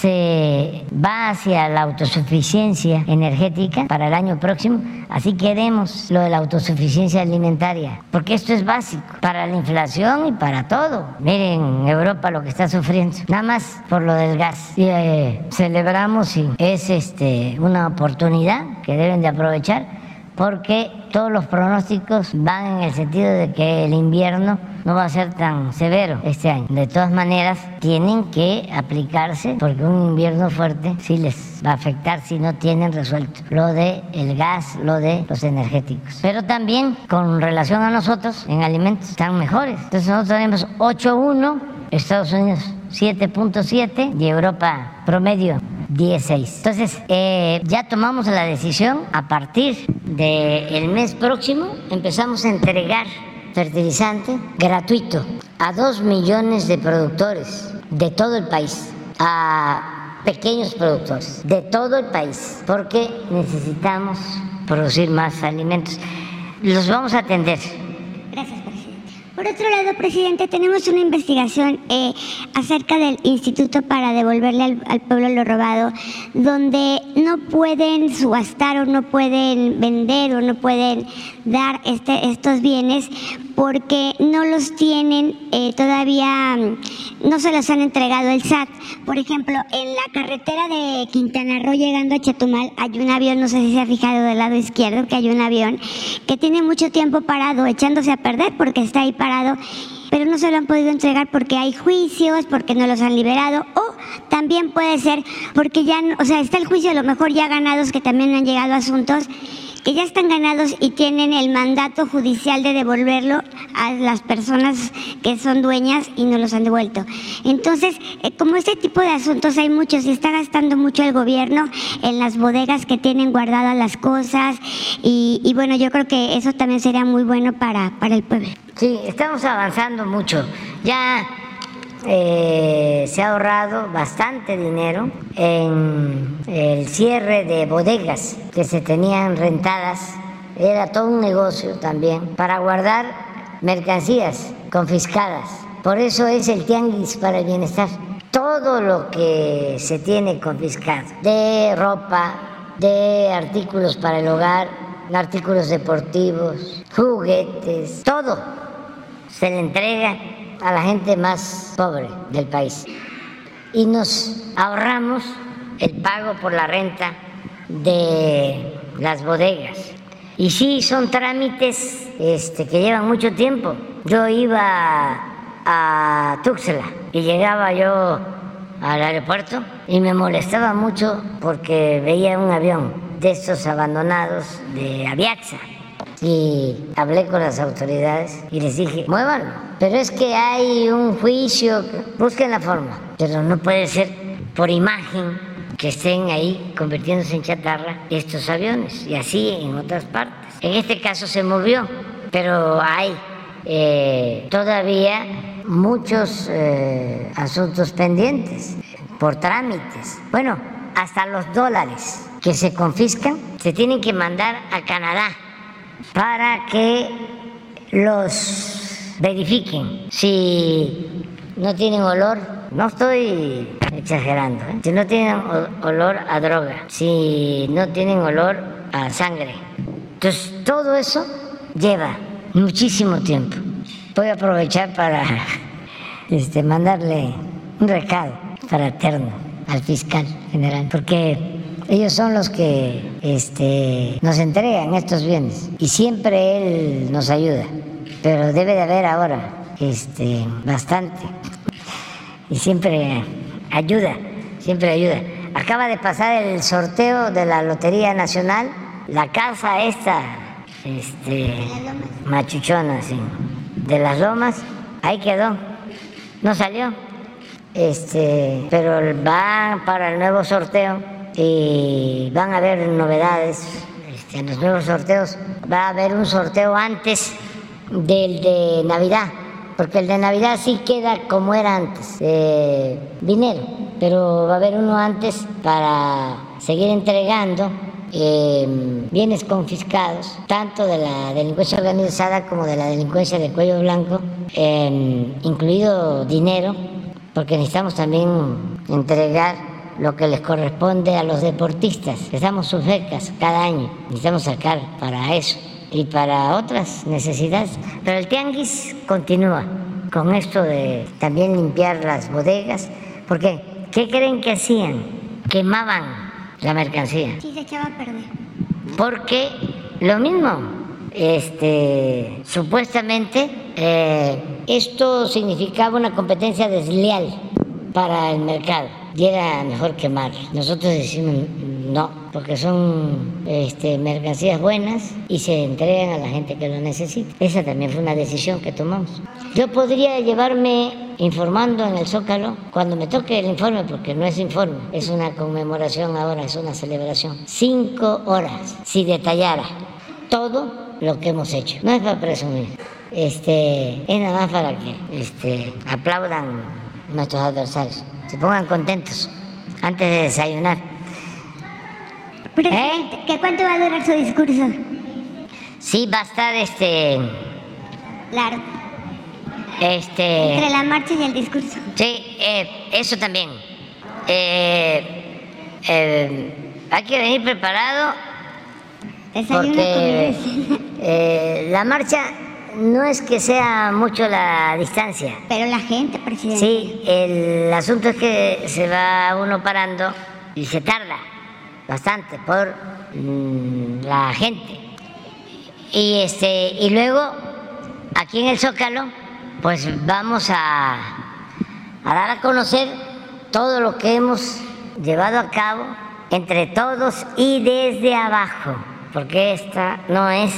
se va hacia la autosuficiencia energética para el año próximo, así queremos lo de la autosuficiencia alimentaria, porque esto es básico para la inflación y para todo. Miren Europa lo que está sufriendo, nada más por lo del gas. Y, eh, celebramos y es este, una oportunidad que deben de aprovechar porque todos los pronósticos van en el sentido de que el invierno no va a ser tan severo este año. De todas maneras, tienen que aplicarse porque un invierno fuerte sí les va a afectar si no tienen resuelto lo de el gas, lo de los energéticos. Pero también con relación a nosotros, en alimentos están mejores. Entonces nosotros tenemos 8.1, Estados Unidos 7.7 y Europa promedio 16. Entonces, eh, ya tomamos la decisión, a partir del mes próximo empezamos a entregar fertilizante gratuito a dos millones de productores de todo el país, a pequeños productores de todo el país, porque necesitamos producir más alimentos. Los vamos a atender por otro lado, presidente, tenemos una investigación eh, acerca del Instituto para devolverle al, pueblo lo robado, donde no pueden subastar o no pueden vender o no pueden dar este, estos bienes porque no los tienen eh, todavía, mm, no se los han entregado el SAT. Por ejemplo, en la carretera de Quintana Roo llegando a Chetumal hay un avión, no sé si se ha fijado del lado izquierdo, que hay un avión que tiene mucho tiempo parado, echándose a perder porque está ahí parado pero no se lo han podido entregar porque hay juicios, porque no los han liberado, o también puede ser porque ya, o sea, está el juicio a lo mejor ya ganados que también han llegado asuntos que ya están ganados y tienen el mandato judicial de devolverlo a las personas que son dueñas y no los han devuelto. Entonces, eh, como este tipo de asuntos hay muchos y está gastando mucho el gobierno en las bodegas que tienen guardadas las cosas y, bueno, yo creo que eso también sería muy bueno para, para el pueblo. Sí, estamos avanzando mucho. Ya eh, se ha ahorrado bastante dinero en el cierre de bodegas que se tenían rentadas. Era todo un negocio también para guardar mercancías confiscadas. Por eso es el tianguis para el bienestar. Todo lo que se tiene confiscado, de ropa, de artículos para el hogar, artículos deportivos, juguetes, todo se le entrega a la gente más pobre del país. y nos ahorramos el pago por la renta de las bodegas. Y sí, son trámites este, que llevan mucho tiempo. Yo iba a Tuxtla y llegaba yo al aeropuerto y me molestaba mucho porque veía un avión de estos abandonados de Aviaxa. Y hablé con las autoridades y les dije, muévanlo. Pero es que hay un juicio, busquen la forma. Pero no puede ser por imagen que estén ahí convirtiéndose en chatarra estos aviones y así en otras partes. En este caso se movió, pero hay eh, todavía muchos eh, asuntos pendientes por trámites. Bueno, hasta los dólares que se confiscan se tienen que mandar a Canadá para que los verifiquen. Si no tienen olor, no estoy exagerando, ¿eh? si no tienen olor a droga, si no tienen olor a sangre. Entonces, todo eso lleva muchísimo tiempo. Voy a aprovechar para este, mandarle un recado fraterno al fiscal general, porque ellos son los que este, nos entregan estos bienes. Y siempre él nos ayuda, pero debe de haber ahora este, bastante. Y siempre ayuda, siempre ayuda. Acaba de pasar el sorteo de la Lotería Nacional, la casa esta, este, machuchona, sí, de las lomas, ahí quedó, no salió, este, pero va para el nuevo sorteo y van a haber novedades este, en los nuevos sorteos. Va a haber un sorteo antes del de Navidad porque el de Navidad sí queda como era antes, eh, dinero, pero va a haber uno antes para seguir entregando eh, bienes confiscados, tanto de la delincuencia organizada como de la delincuencia de cuello blanco, eh, incluido dinero, porque necesitamos también entregar lo que les corresponde a los deportistas. Les damos sus becas cada año, necesitamos sacar para eso y para otras necesidades. Pero el tianguis continúa con esto de también limpiar las bodegas, porque ¿qué creen que hacían? Quemaban la mercancía. Sí, se echaba a perder. Porque lo mismo, este, supuestamente eh, esto significaba una competencia desleal para el mercado y era mejor quemar. Nosotros decimos no, porque son este, mercancías buenas y se entregan a la gente que lo necesita. Esa también fue una decisión que tomamos. Yo podría llevarme informando en el Zócalo cuando me toque el informe, porque no es informe, es una conmemoración ahora, es una celebración. Cinco horas, si detallara todo lo que hemos hecho. No es para presumir, este, es nada más para que este, aplaudan nuestros adversarios, se pongan contentos antes de desayunar. ¿Eh? ¿qué cuánto va a durar su discurso? Sí, va a estar este. Largo. Este. Entre la marcha y el discurso. Sí, eh, eso también. Eh, hay que venir preparado. porque la marcha no es que sea mucho la distancia. Pero la gente, presidente. Sí, el asunto es que se va uno parando y se tarda bastante por mm, la gente. Y, este, y luego, aquí en el Zócalo, pues vamos a, a dar a conocer todo lo que hemos llevado a cabo entre todos y desde abajo, porque esta no es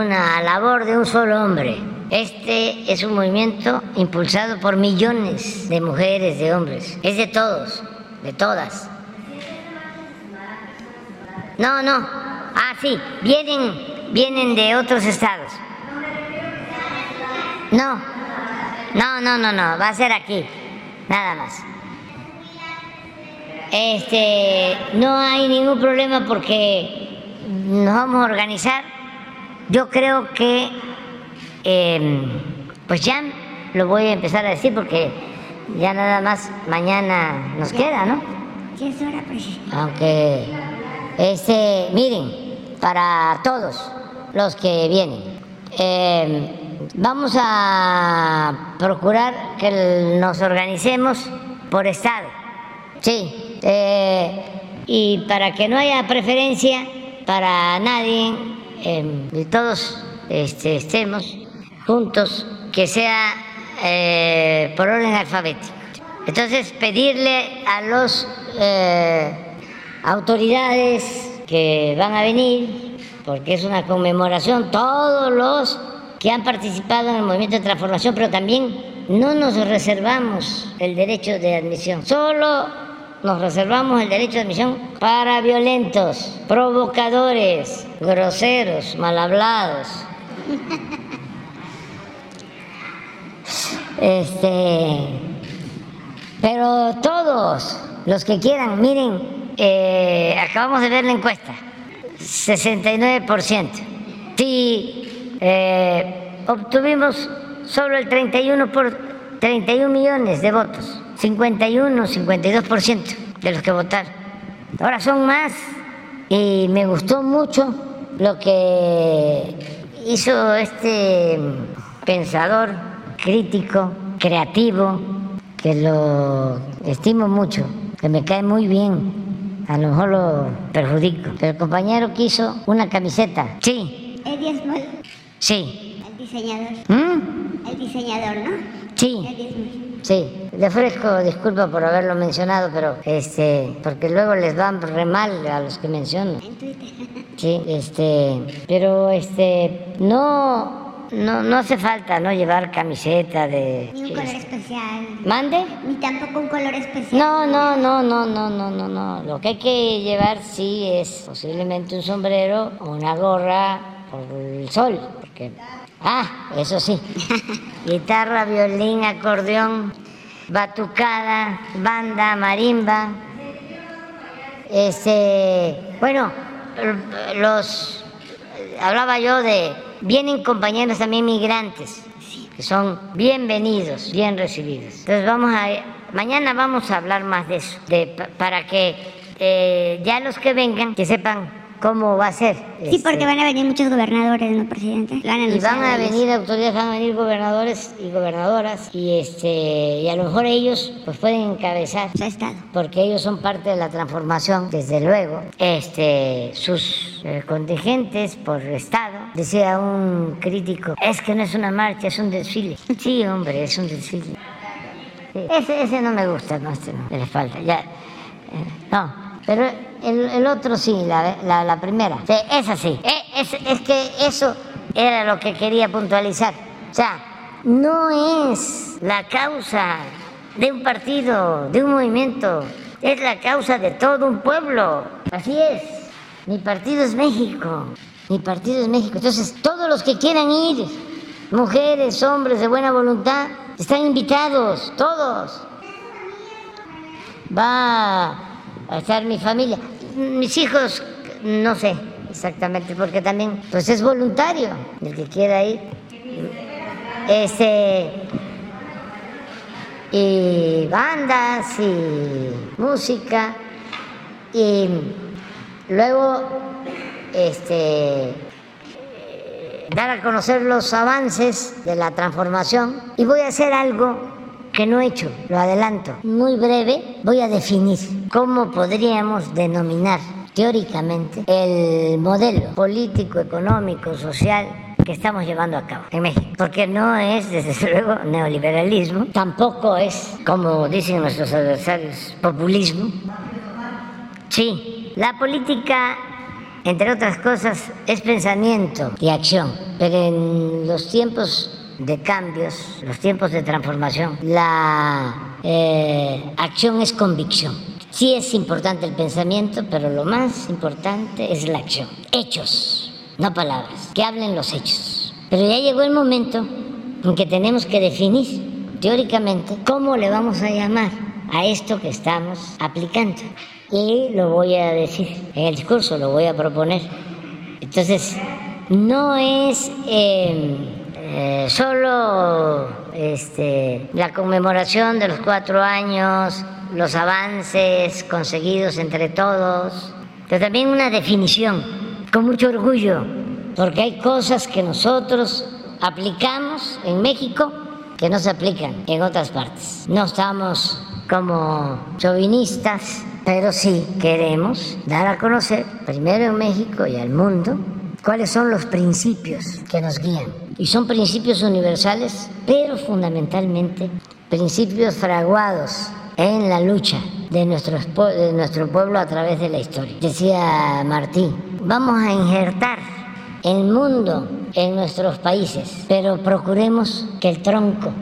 una labor de un solo hombre. Este es un movimiento impulsado por millones de mujeres, de hombres. Es de todos, de todas. No, no. Ah, sí, vienen, vienen de otros estados. No, no, no, no, no, va a ser aquí, nada más. Este, no hay ningún problema porque nos vamos a organizar. Yo creo que, em, pues ya lo voy a empezar a decir porque ya nada más mañana nos queda, ¿no? Sí, es hora, presidente. Aunque este, miren, para todos los que vienen, eh, vamos a procurar que nos organicemos por estado. Sí, eh, y para que no haya preferencia para nadie, eh, todos este, estemos juntos, que sea eh, por orden alfabético. Entonces, pedirle a los eh, autoridades que van a venir, porque es una conmemoración, todos los que han participado en el movimiento de transformación, pero también no nos reservamos el derecho de admisión, solo nos reservamos el derecho de admisión para violentos, provocadores, groseros, mal hablados. Este, pero todos los que quieran, miren, eh, acabamos de ver la encuesta, 69%. Si eh, obtuvimos solo el 31 por 31 millones de votos, 51, 52% de los que votaron. Ahora son más y me gustó mucho lo que hizo este pensador crítico, creativo, que lo estimo mucho, que me cae muy bien. A lo mejor lo perjudico. Pero el compañero quiso una camiseta. Sí. Small, Sí. el diseñador. ¿Mm? El diseñador, ¿no? Sí. Sí, le ofrezco disculpas por haberlo mencionado, pero este, porque luego les va re mal a los que menciono. En Twitter. Sí, este, pero este, no, no, no hace falta no llevar camiseta de. Ni un color especial. ¿Mande? Ni tampoco un color especial. No, no, no, no, no, no, no, no. Lo que hay que llevar sí es posiblemente un sombrero o una gorra por el sol, porque ah, eso sí. Guitarra, violín, acordeón, batucada, banda, marimba. Este, bueno, los hablaba yo de vienen compañeros también migrantes que son bienvenidos, bien recibidos. Entonces vamos a mañana vamos a hablar más de eso, de pa- para que eh, ya los que vengan que sepan cómo va a ser. Sí, porque este, van a venir muchos gobernadores, ¿no, presidente? Y van a venir autoridades, van a venir gobernadores y gobernadoras y este y a lo mejor ellos pues pueden encabezar Su estado. porque ellos son parte de la transformación, desde luego. Este, sus eh, contingentes por estado, decía un crítico, es que no es una marcha, es un desfile. Sí, hombre, es un desfile. Sí, Ese, ese no me gusta, no, este no, le falta, ya. eh, no, pero el, otro sí, la, la, primera. Esa sí. Eh, Es, es que eso era lo que quería puntualizar. O sea, no es la causa de un partido, de un movimiento, es la causa de todo un pueblo. Así es. Mi partido es México. Mi partido es México. Entonces, todos los que quieran ir, mujeres, hombres de buena voluntad, están invitados, todos. Va a estar mi familia. Mis hijos, no sé exactamente, porque también, pues es voluntario el que quiera ir. Este, y bandas y música y luego este dar a conocer los avances de la transformación y voy a hacer algo que no he hecho, lo adelanto, muy breve, voy a definir cómo podríamos denominar teóricamente el modelo político, económico, social que estamos llevando a cabo en México. Porque no es, desde luego, neoliberalismo, tampoco es, como dicen nuestros adversarios, populismo. Sí, la política, entre otras cosas, es pensamiento y acción, pero en los tiempos de cambios, los tiempos de transformación, la eh, acción es convicción. Sí es importante el pensamiento, pero lo más importante es la acción. Hechos, no palabras, que hablen los hechos. Pero ya llegó el momento en que tenemos que definir teóricamente cómo le vamos a llamar a esto que estamos aplicando. Y lo voy a decir en el discurso, lo voy a proponer. Entonces, no es eh, eh, solo este, la conmemoración de los cuatro años, los avances conseguidos entre todos, pero también una definición con mucho orgullo, porque hay cosas que nosotros aplicamos en México que no se aplican en otras partes. No estamos como chauvinistas, pero sí queremos dar a conocer, primero en México y al mundo, cuáles son los principios que nos guían. Y son principios universales, pero fundamentalmente principios fraguados en la lucha de, de nuestro pueblo a través de la historia. Decía Martín, vamos a injertar el mundo en nuestros países, pero procuremos que el tronco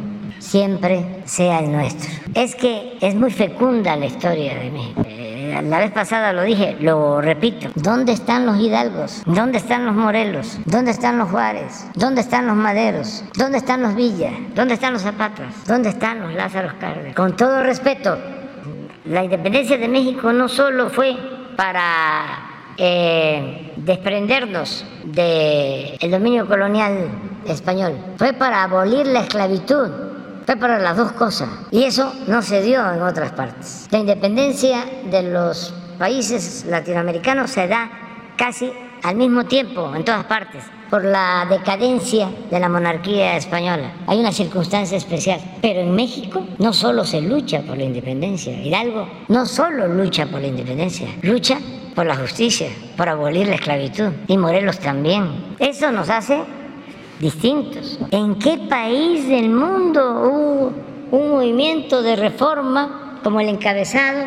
siempre sea el nuestro. Es que es muy fecunda la historia de México. Eh, la vez pasada lo dije, lo repito. ¿Dónde están los hidalgos? ¿Dónde están los morelos? ¿Dónde están los juárez? ¿Dónde están los maderos? ¿Dónde están los villas? ¿Dónde están los zapatos? ¿Dónde están los lázaros Cárdenas? Con todo respeto, la independencia de México no solo fue para eh, desprendernos del dominio colonial español, fue para abolir la esclavitud, para las dos cosas. Y eso no se dio en otras partes. La independencia de los países latinoamericanos se da casi al mismo tiempo en todas partes por la decadencia de la monarquía española. Hay una circunstancia especial. Pero en México no solo se lucha por la independencia. Hidalgo no solo lucha por la independencia, lucha por la justicia, por abolir la esclavitud. Y Morelos también. Eso nos hace distintos. ¿En qué país del mundo hubo un movimiento de reforma como el encabezado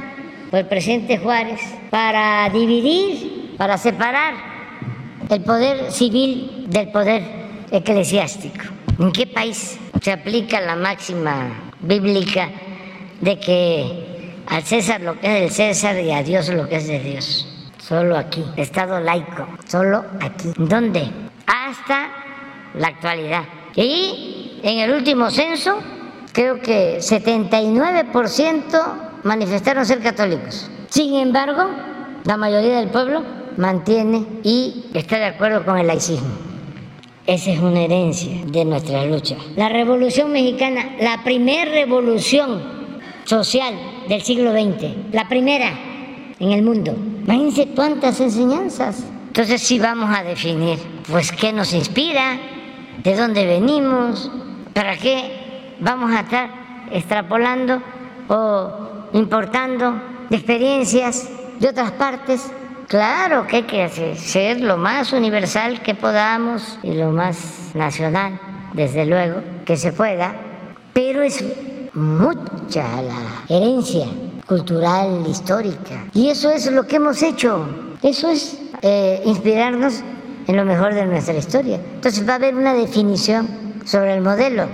por el presidente Juárez para dividir, para separar el poder civil del poder eclesiástico? ¿En qué país se aplica la máxima bíblica de que al César lo que es del César y a Dios lo que es de Dios? Solo aquí, Estado laico, solo aquí. ¿Dónde? Hasta la actualidad. Y en el último censo, creo que 79% manifestaron ser católicos. Sin embargo, la mayoría del pueblo mantiene y está de acuerdo con el laicismo. Esa es una herencia de nuestra lucha. La Revolución Mexicana, la primera revolución social del siglo XX, la primera en el mundo. Imagínense cuántas enseñanzas. Entonces sí vamos a definir, pues, qué nos inspira, de dónde venimos, para qué vamos a estar extrapolando o importando experiencias de otras partes. Claro que hay que ser lo más universal que podamos y lo más nacional, desde luego, que se pueda, pero es mucha la herencia cultural, histórica. Y eso es lo que hemos hecho. Eso es eh, inspirarnos en lo mejor de nuestra historia. Entonces va a haber una definición sobre el modelo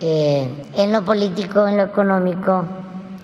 eh, en lo político, en lo económico,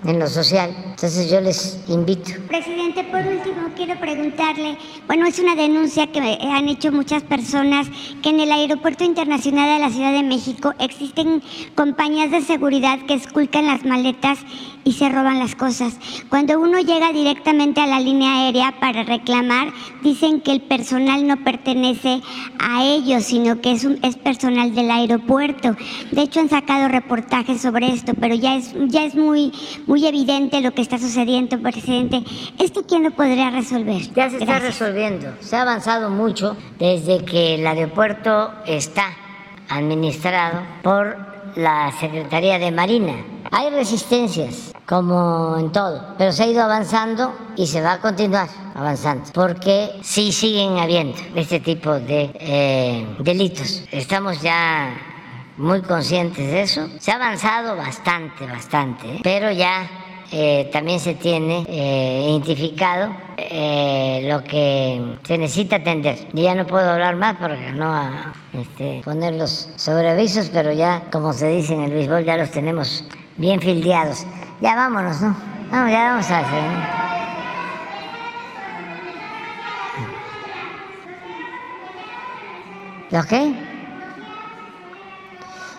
en lo social. Entonces yo les invito. Presidente, por último quiero preguntarle, bueno, es una denuncia que han hecho muchas personas que en el Aeropuerto Internacional de la Ciudad de México existen compañías de seguridad que esculcan las maletas y se roban las cosas. Cuando uno llega directamente a la línea aérea para reclamar, dicen que el personal no pertenece a ellos, sino que es, un, es personal del aeropuerto. De hecho, han sacado reportajes sobre esto, pero ya es, ya es muy, muy evidente lo que está sucediendo, presidente. ¿Esto quién lo podría resolver? Ya se está resolviendo. Se ha avanzado mucho desde que el aeropuerto está administrado por la Secretaría de Marina. Hay resistencias, como en todo, pero se ha ido avanzando y se va a continuar avanzando, porque sí siguen habiendo este tipo de eh, delitos. Estamos ya muy conscientes de eso. Se ha avanzado bastante, bastante, ¿eh? pero ya eh, también se tiene identificado lo que se necesita atender. ya no puedo hablar más porque no este, poner los sobreavisos, pero ya, como se dice en el béisbol, ya los tenemos bien fildeados. Ya vámonos, ¿no? Vamos, ya vamos a hacer. ¿Lo qué?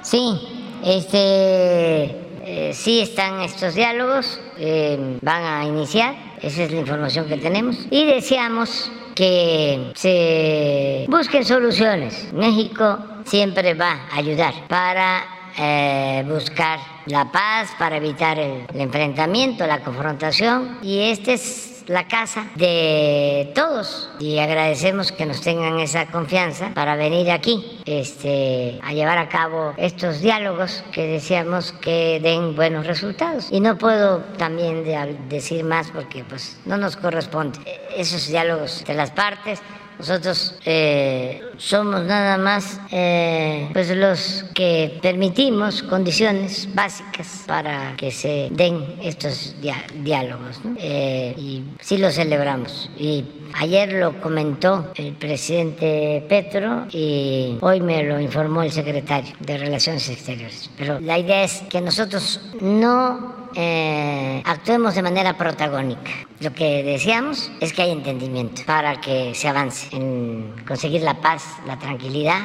Sí, este eh, sí están estos diálogos, eh, van a iniciar, esa es la información que tenemos, y deseamos que se busquen soluciones. México siempre va a ayudar para eh, buscar la paz, para evitar el, enfrentamiento, la confrontación, y este es la casa de todos y agradecemos que nos tengan esa confianza para venir aquí este, a llevar a cabo estos diálogos que decíamos que den buenos resultados. Y no puedo también decir más porque pues no nos corresponde. Esos diálogos de las partes nosotros eh, somos nada más eh, pues los que permitimos condiciones básicas para que se den estos diálogos. Eh, y sí lo celebramos. Y ayer lo comentó el presidente Petro y hoy me lo informó el secretario de Relaciones Exteriores. Pero la idea es que nosotros no eh, actuemos de manera protagónica. Lo que deseamos es que haya entendimiento para que se avance en conseguir la paz, la tranquilidad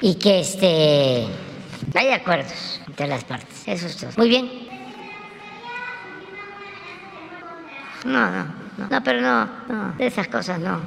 y que este, haya acuerdos entre las partes. Eso es todo. Muy bien. No, no, no, no pero no, no, de esas cosas no.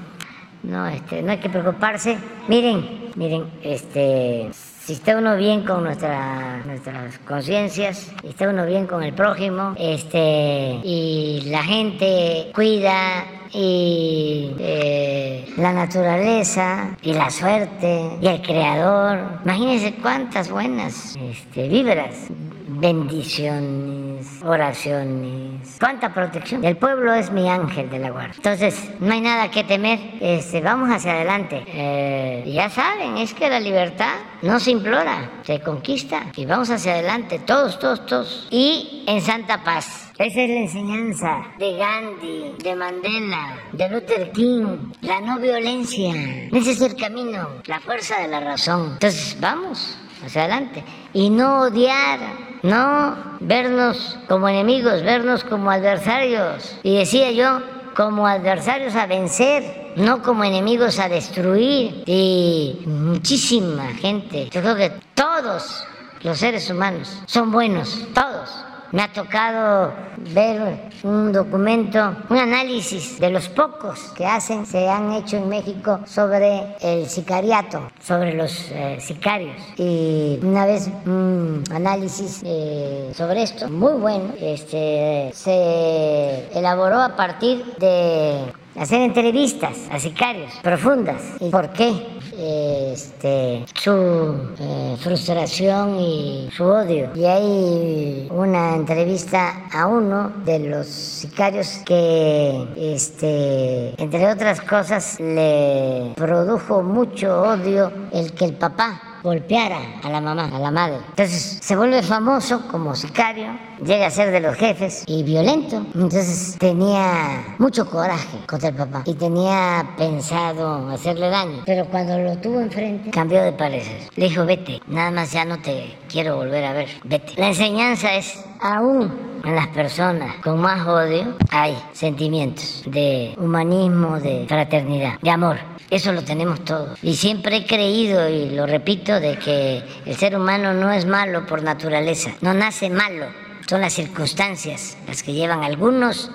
No, este, no hay que preocuparse. Miren, miren, este si está uno bien con nuestra, nuestras conciencias, si está uno bien con el prójimo, este, y la gente cuida y eh, la naturaleza y la suerte y el creador. Imagínense cuántas buenas este, vibras bendiciones, oraciones, cuánta protección. El pueblo es mi ángel de la guarda. Entonces, no hay nada que temer, este, vamos hacia adelante. Eh, ya saben, es que la libertad no se implora, se conquista y vamos hacia adelante, todos, todos, todos. Y en santa paz. Esa es la enseñanza de Gandhi, de Mandela, de Luther King, la no violencia. Ese es el camino, la fuerza de la razón. Entonces, vamos hacia adelante. Y no odiar, no vernos como enemigos, vernos como adversarios. Y decía yo, como adversarios a vencer, no como enemigos a destruir. Y muchísima gente, yo creo que todos los seres humanos son buenos, todos me ha tocado ver un documento, un análisis de los pocos que hacen, se han hecho en México sobre el sicariato, sobre los eh, sicarios. Y una vez un análisis eh, sobre esto, muy bueno, este, se elaboró a partir de hacer entrevistas a sicarios profundas. ¿Y por qué? Este, su eh, frustración y su odio. Y hay una entrevista a uno de los sicarios que, este, entre otras cosas, le produjo mucho odio el que el papá golpeara a la mamá, a la madre. Entonces se vuelve famoso como sicario, llega a ser de los jefes y violento. Entonces tenía mucho coraje contra el papá y tenía pensado hacerle daño. Pero cuando lo tuvo enfrente, cambió de parecer. Le dijo, vete, nada más ya no te quiero volver a ver, vete. La enseñanza es, aún en las personas con más odio hay sentimientos de humanismo, de fraternidad, de amor. Eso lo tenemos todos. Y siempre he creído, y lo repito, de que el ser humano no es malo por naturaleza, no nace malo, son las circunstancias las que llevan a algunos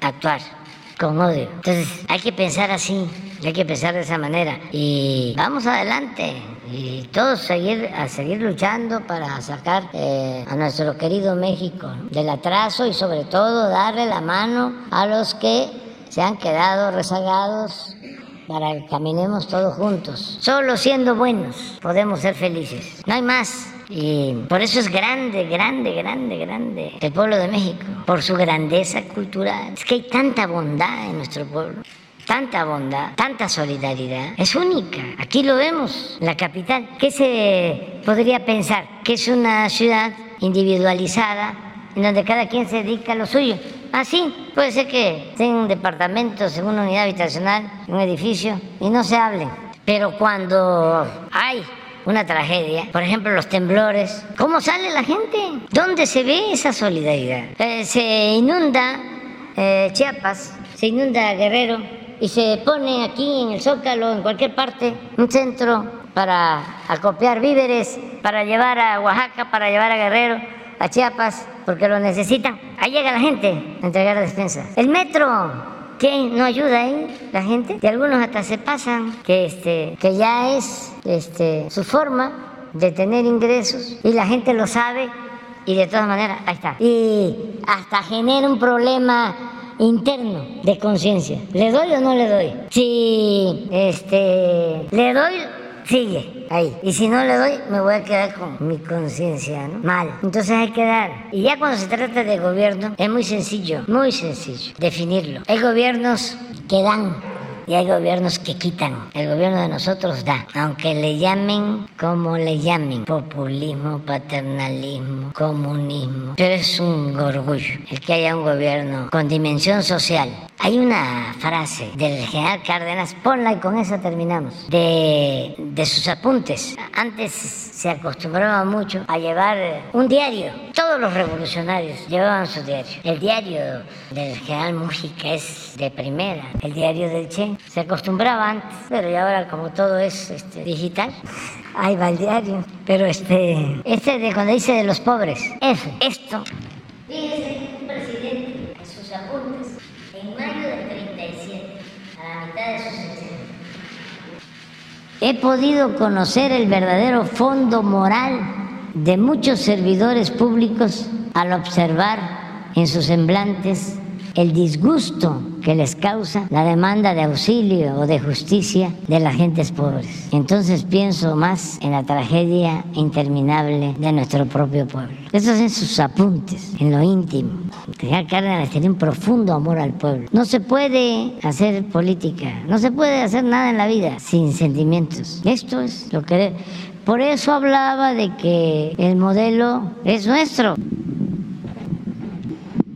a actuar con odio. Entonces hay que pensar así, hay que pensar de esa manera. Y vamos adelante. Y todos seguir, a seguir luchando para sacar eh, a nuestro querido México del atraso y sobre todo darle la mano a los que se han quedado rezagados para que caminemos todos juntos. Solo siendo buenos podemos ser felices. No hay más. Y por eso es grande, grande, grande, grande el pueblo de México, por su grandeza cultural. Es que hay tanta bondad en nuestro pueblo, tanta bondad, tanta solidaridad. Es única. Aquí lo vemos, la capital. ¿Qué se podría pensar? Que es una ciudad individualizada en donde cada quien se dedica a lo suyo. Ah, sí, puede ser que tengan departamentos en una unidad habitacional, un edificio, y no se hablen. Pero cuando hay una tragedia, por ejemplo los temblores, ¿cómo sale la gente? ¿Dónde se ve esa solidaridad? Eh, se inunda eh, Chiapas, se inunda Guerrero y se pone aquí en el Zócalo, en cualquier parte, un centro para acopiar víveres, para llevar a Oaxaca, para llevar a Guerrero, a Chiapas, porque lo necesitan. Ahí llega la gente a entregar despensa. El metro, ¿qué? ¿No ayuda ahí la gente? Y algunos hasta se pasan, que, este, que ya es este, su forma de tener ingresos y la gente lo sabe y de todas maneras, ahí está. Y hasta genera un problema interno de conciencia. ¿Le doy o no le doy? Si este, le doy, sigue ahí. Y si no le doy, me voy a quedar con mi conciencia, ¿no? Mal. Entonces hay que dar. Y ya cuando se trata de gobierno, es muy sencillo, muy sencillo definirlo. Hay gobiernos que dan hay gobiernos que quitan. El gobierno de nosotros da, aunque le llamen como le llamen, populismo, paternalismo, comunismo. Pero es un orgullo el que haya un gobierno con dimensión social. Hay una frase del general Cárdenas, ponla y con esa terminamos, de, de sus apuntes. Antes se acostumbraba mucho a llevar un diario. Todos los revolucionarios llevaban su diario. El diario del general Mújica es de primera. El diario del Che se acostumbraba antes, pero ya ahora como todo es este, digital, el diario. Pero este, este de cuando dice de los pobres, F, esto. Fíjese, un presidente en sus apuntes, en mayo del 37, a la mitad de sus he podido conocer el verdadero fondo moral de muchos servidores públicos al observar en sus semblantes el disgusto que les causa la demanda de auxilio o de justicia de las gentes pobres. Entonces pienso más en la tragedia interminable de nuestro propio pueblo. Esos en sus apuntes, en lo íntimo. General Cárdenas tenía un profundo amor al pueblo. No se puede hacer política, no se puede hacer nada en la vida sin sentimientos. Esto es lo que... Por eso hablaba de que el modelo es nuestro.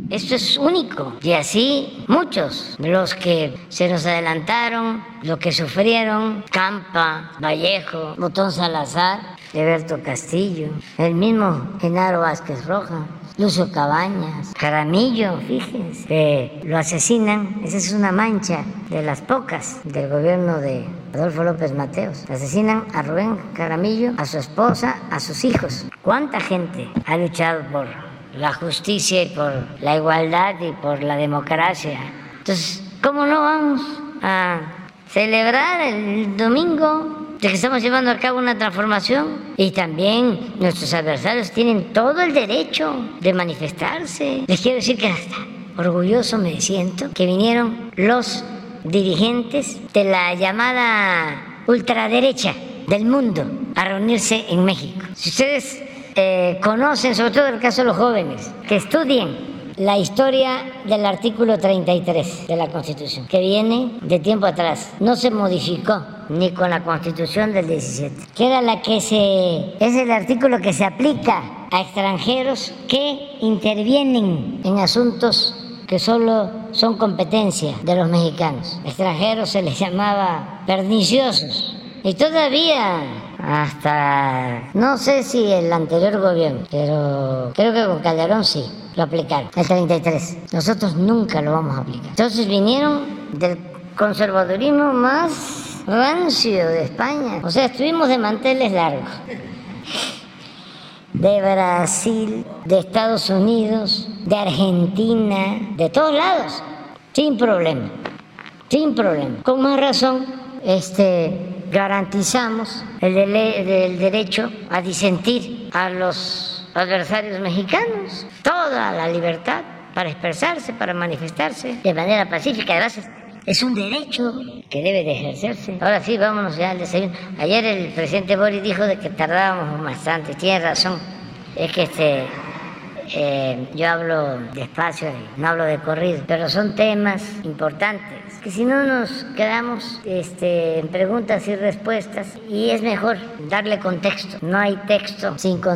Esto es único. Y así muchos, los que se nos adelantaron, los que sufrieron, Campa, Vallejo, Botón Salazar, Alberto Castillo, el mismo Genaro Vázquez Roja, Lucio Cabañas, Jaramillo, fíjense, lo asesinan. Esa es una mancha de las pocas del gobierno de Adolfo López Mateos. Asesinan a Rubén Jaramillo, a su esposa, a sus hijos. ¿Cuánta gente ha luchado por la justicia y por la igualdad y por la democracia. Entonces, ¿cómo no vamos a celebrar el domingo de que estamos llevando a cabo una transformación? Y también nuestros adversarios tienen todo el derecho de manifestarse. Les quiero decir que hasta orgulloso me siento que vinieron los dirigentes de la llamada ultraderecha del mundo a reunirse en México. Si ustedes eh, conocen, sobre todo el caso de los jóvenes, que estudien la historia del artículo 33 de la Constitución, que viene de tiempo atrás. No se modificó ni con la Constitución del 17, que era la que se es el artículo que se aplica a extranjeros que intervienen en asuntos que solo son competencia de los mexicanos. Extranjeros se les llamaba perniciosos y todavía hasta, no sé si el anterior gobierno, pero creo que con Calderón sí, lo aplicaron, el 33. Nosotros nunca lo vamos a aplicar. Entonces vinieron del conservadurismo más rancio de España. O sea, estuvimos de manteles largos. De Brasil, de Estados Unidos, de Argentina, de todos lados, sin problema, sin problema. Con más razón, este, garantizamos el, derecho a disentir a los adversarios mexicanos, toda la libertad para expresarse, para manifestarse de manera pacífica. Gracias. Es un derecho que debe de ejercerse. Ahora sí, vámonos ya al desayuno. Ayer el presidente Boris dijo de que tardábamos bastante. Tiene razón. Es que este, eh, yo hablo despacio, no hablo de corrido, pero son temas importantes que si no nos quedamos este, en preguntas y respuestas y es mejor darle contexto. No hay texto sin contexto.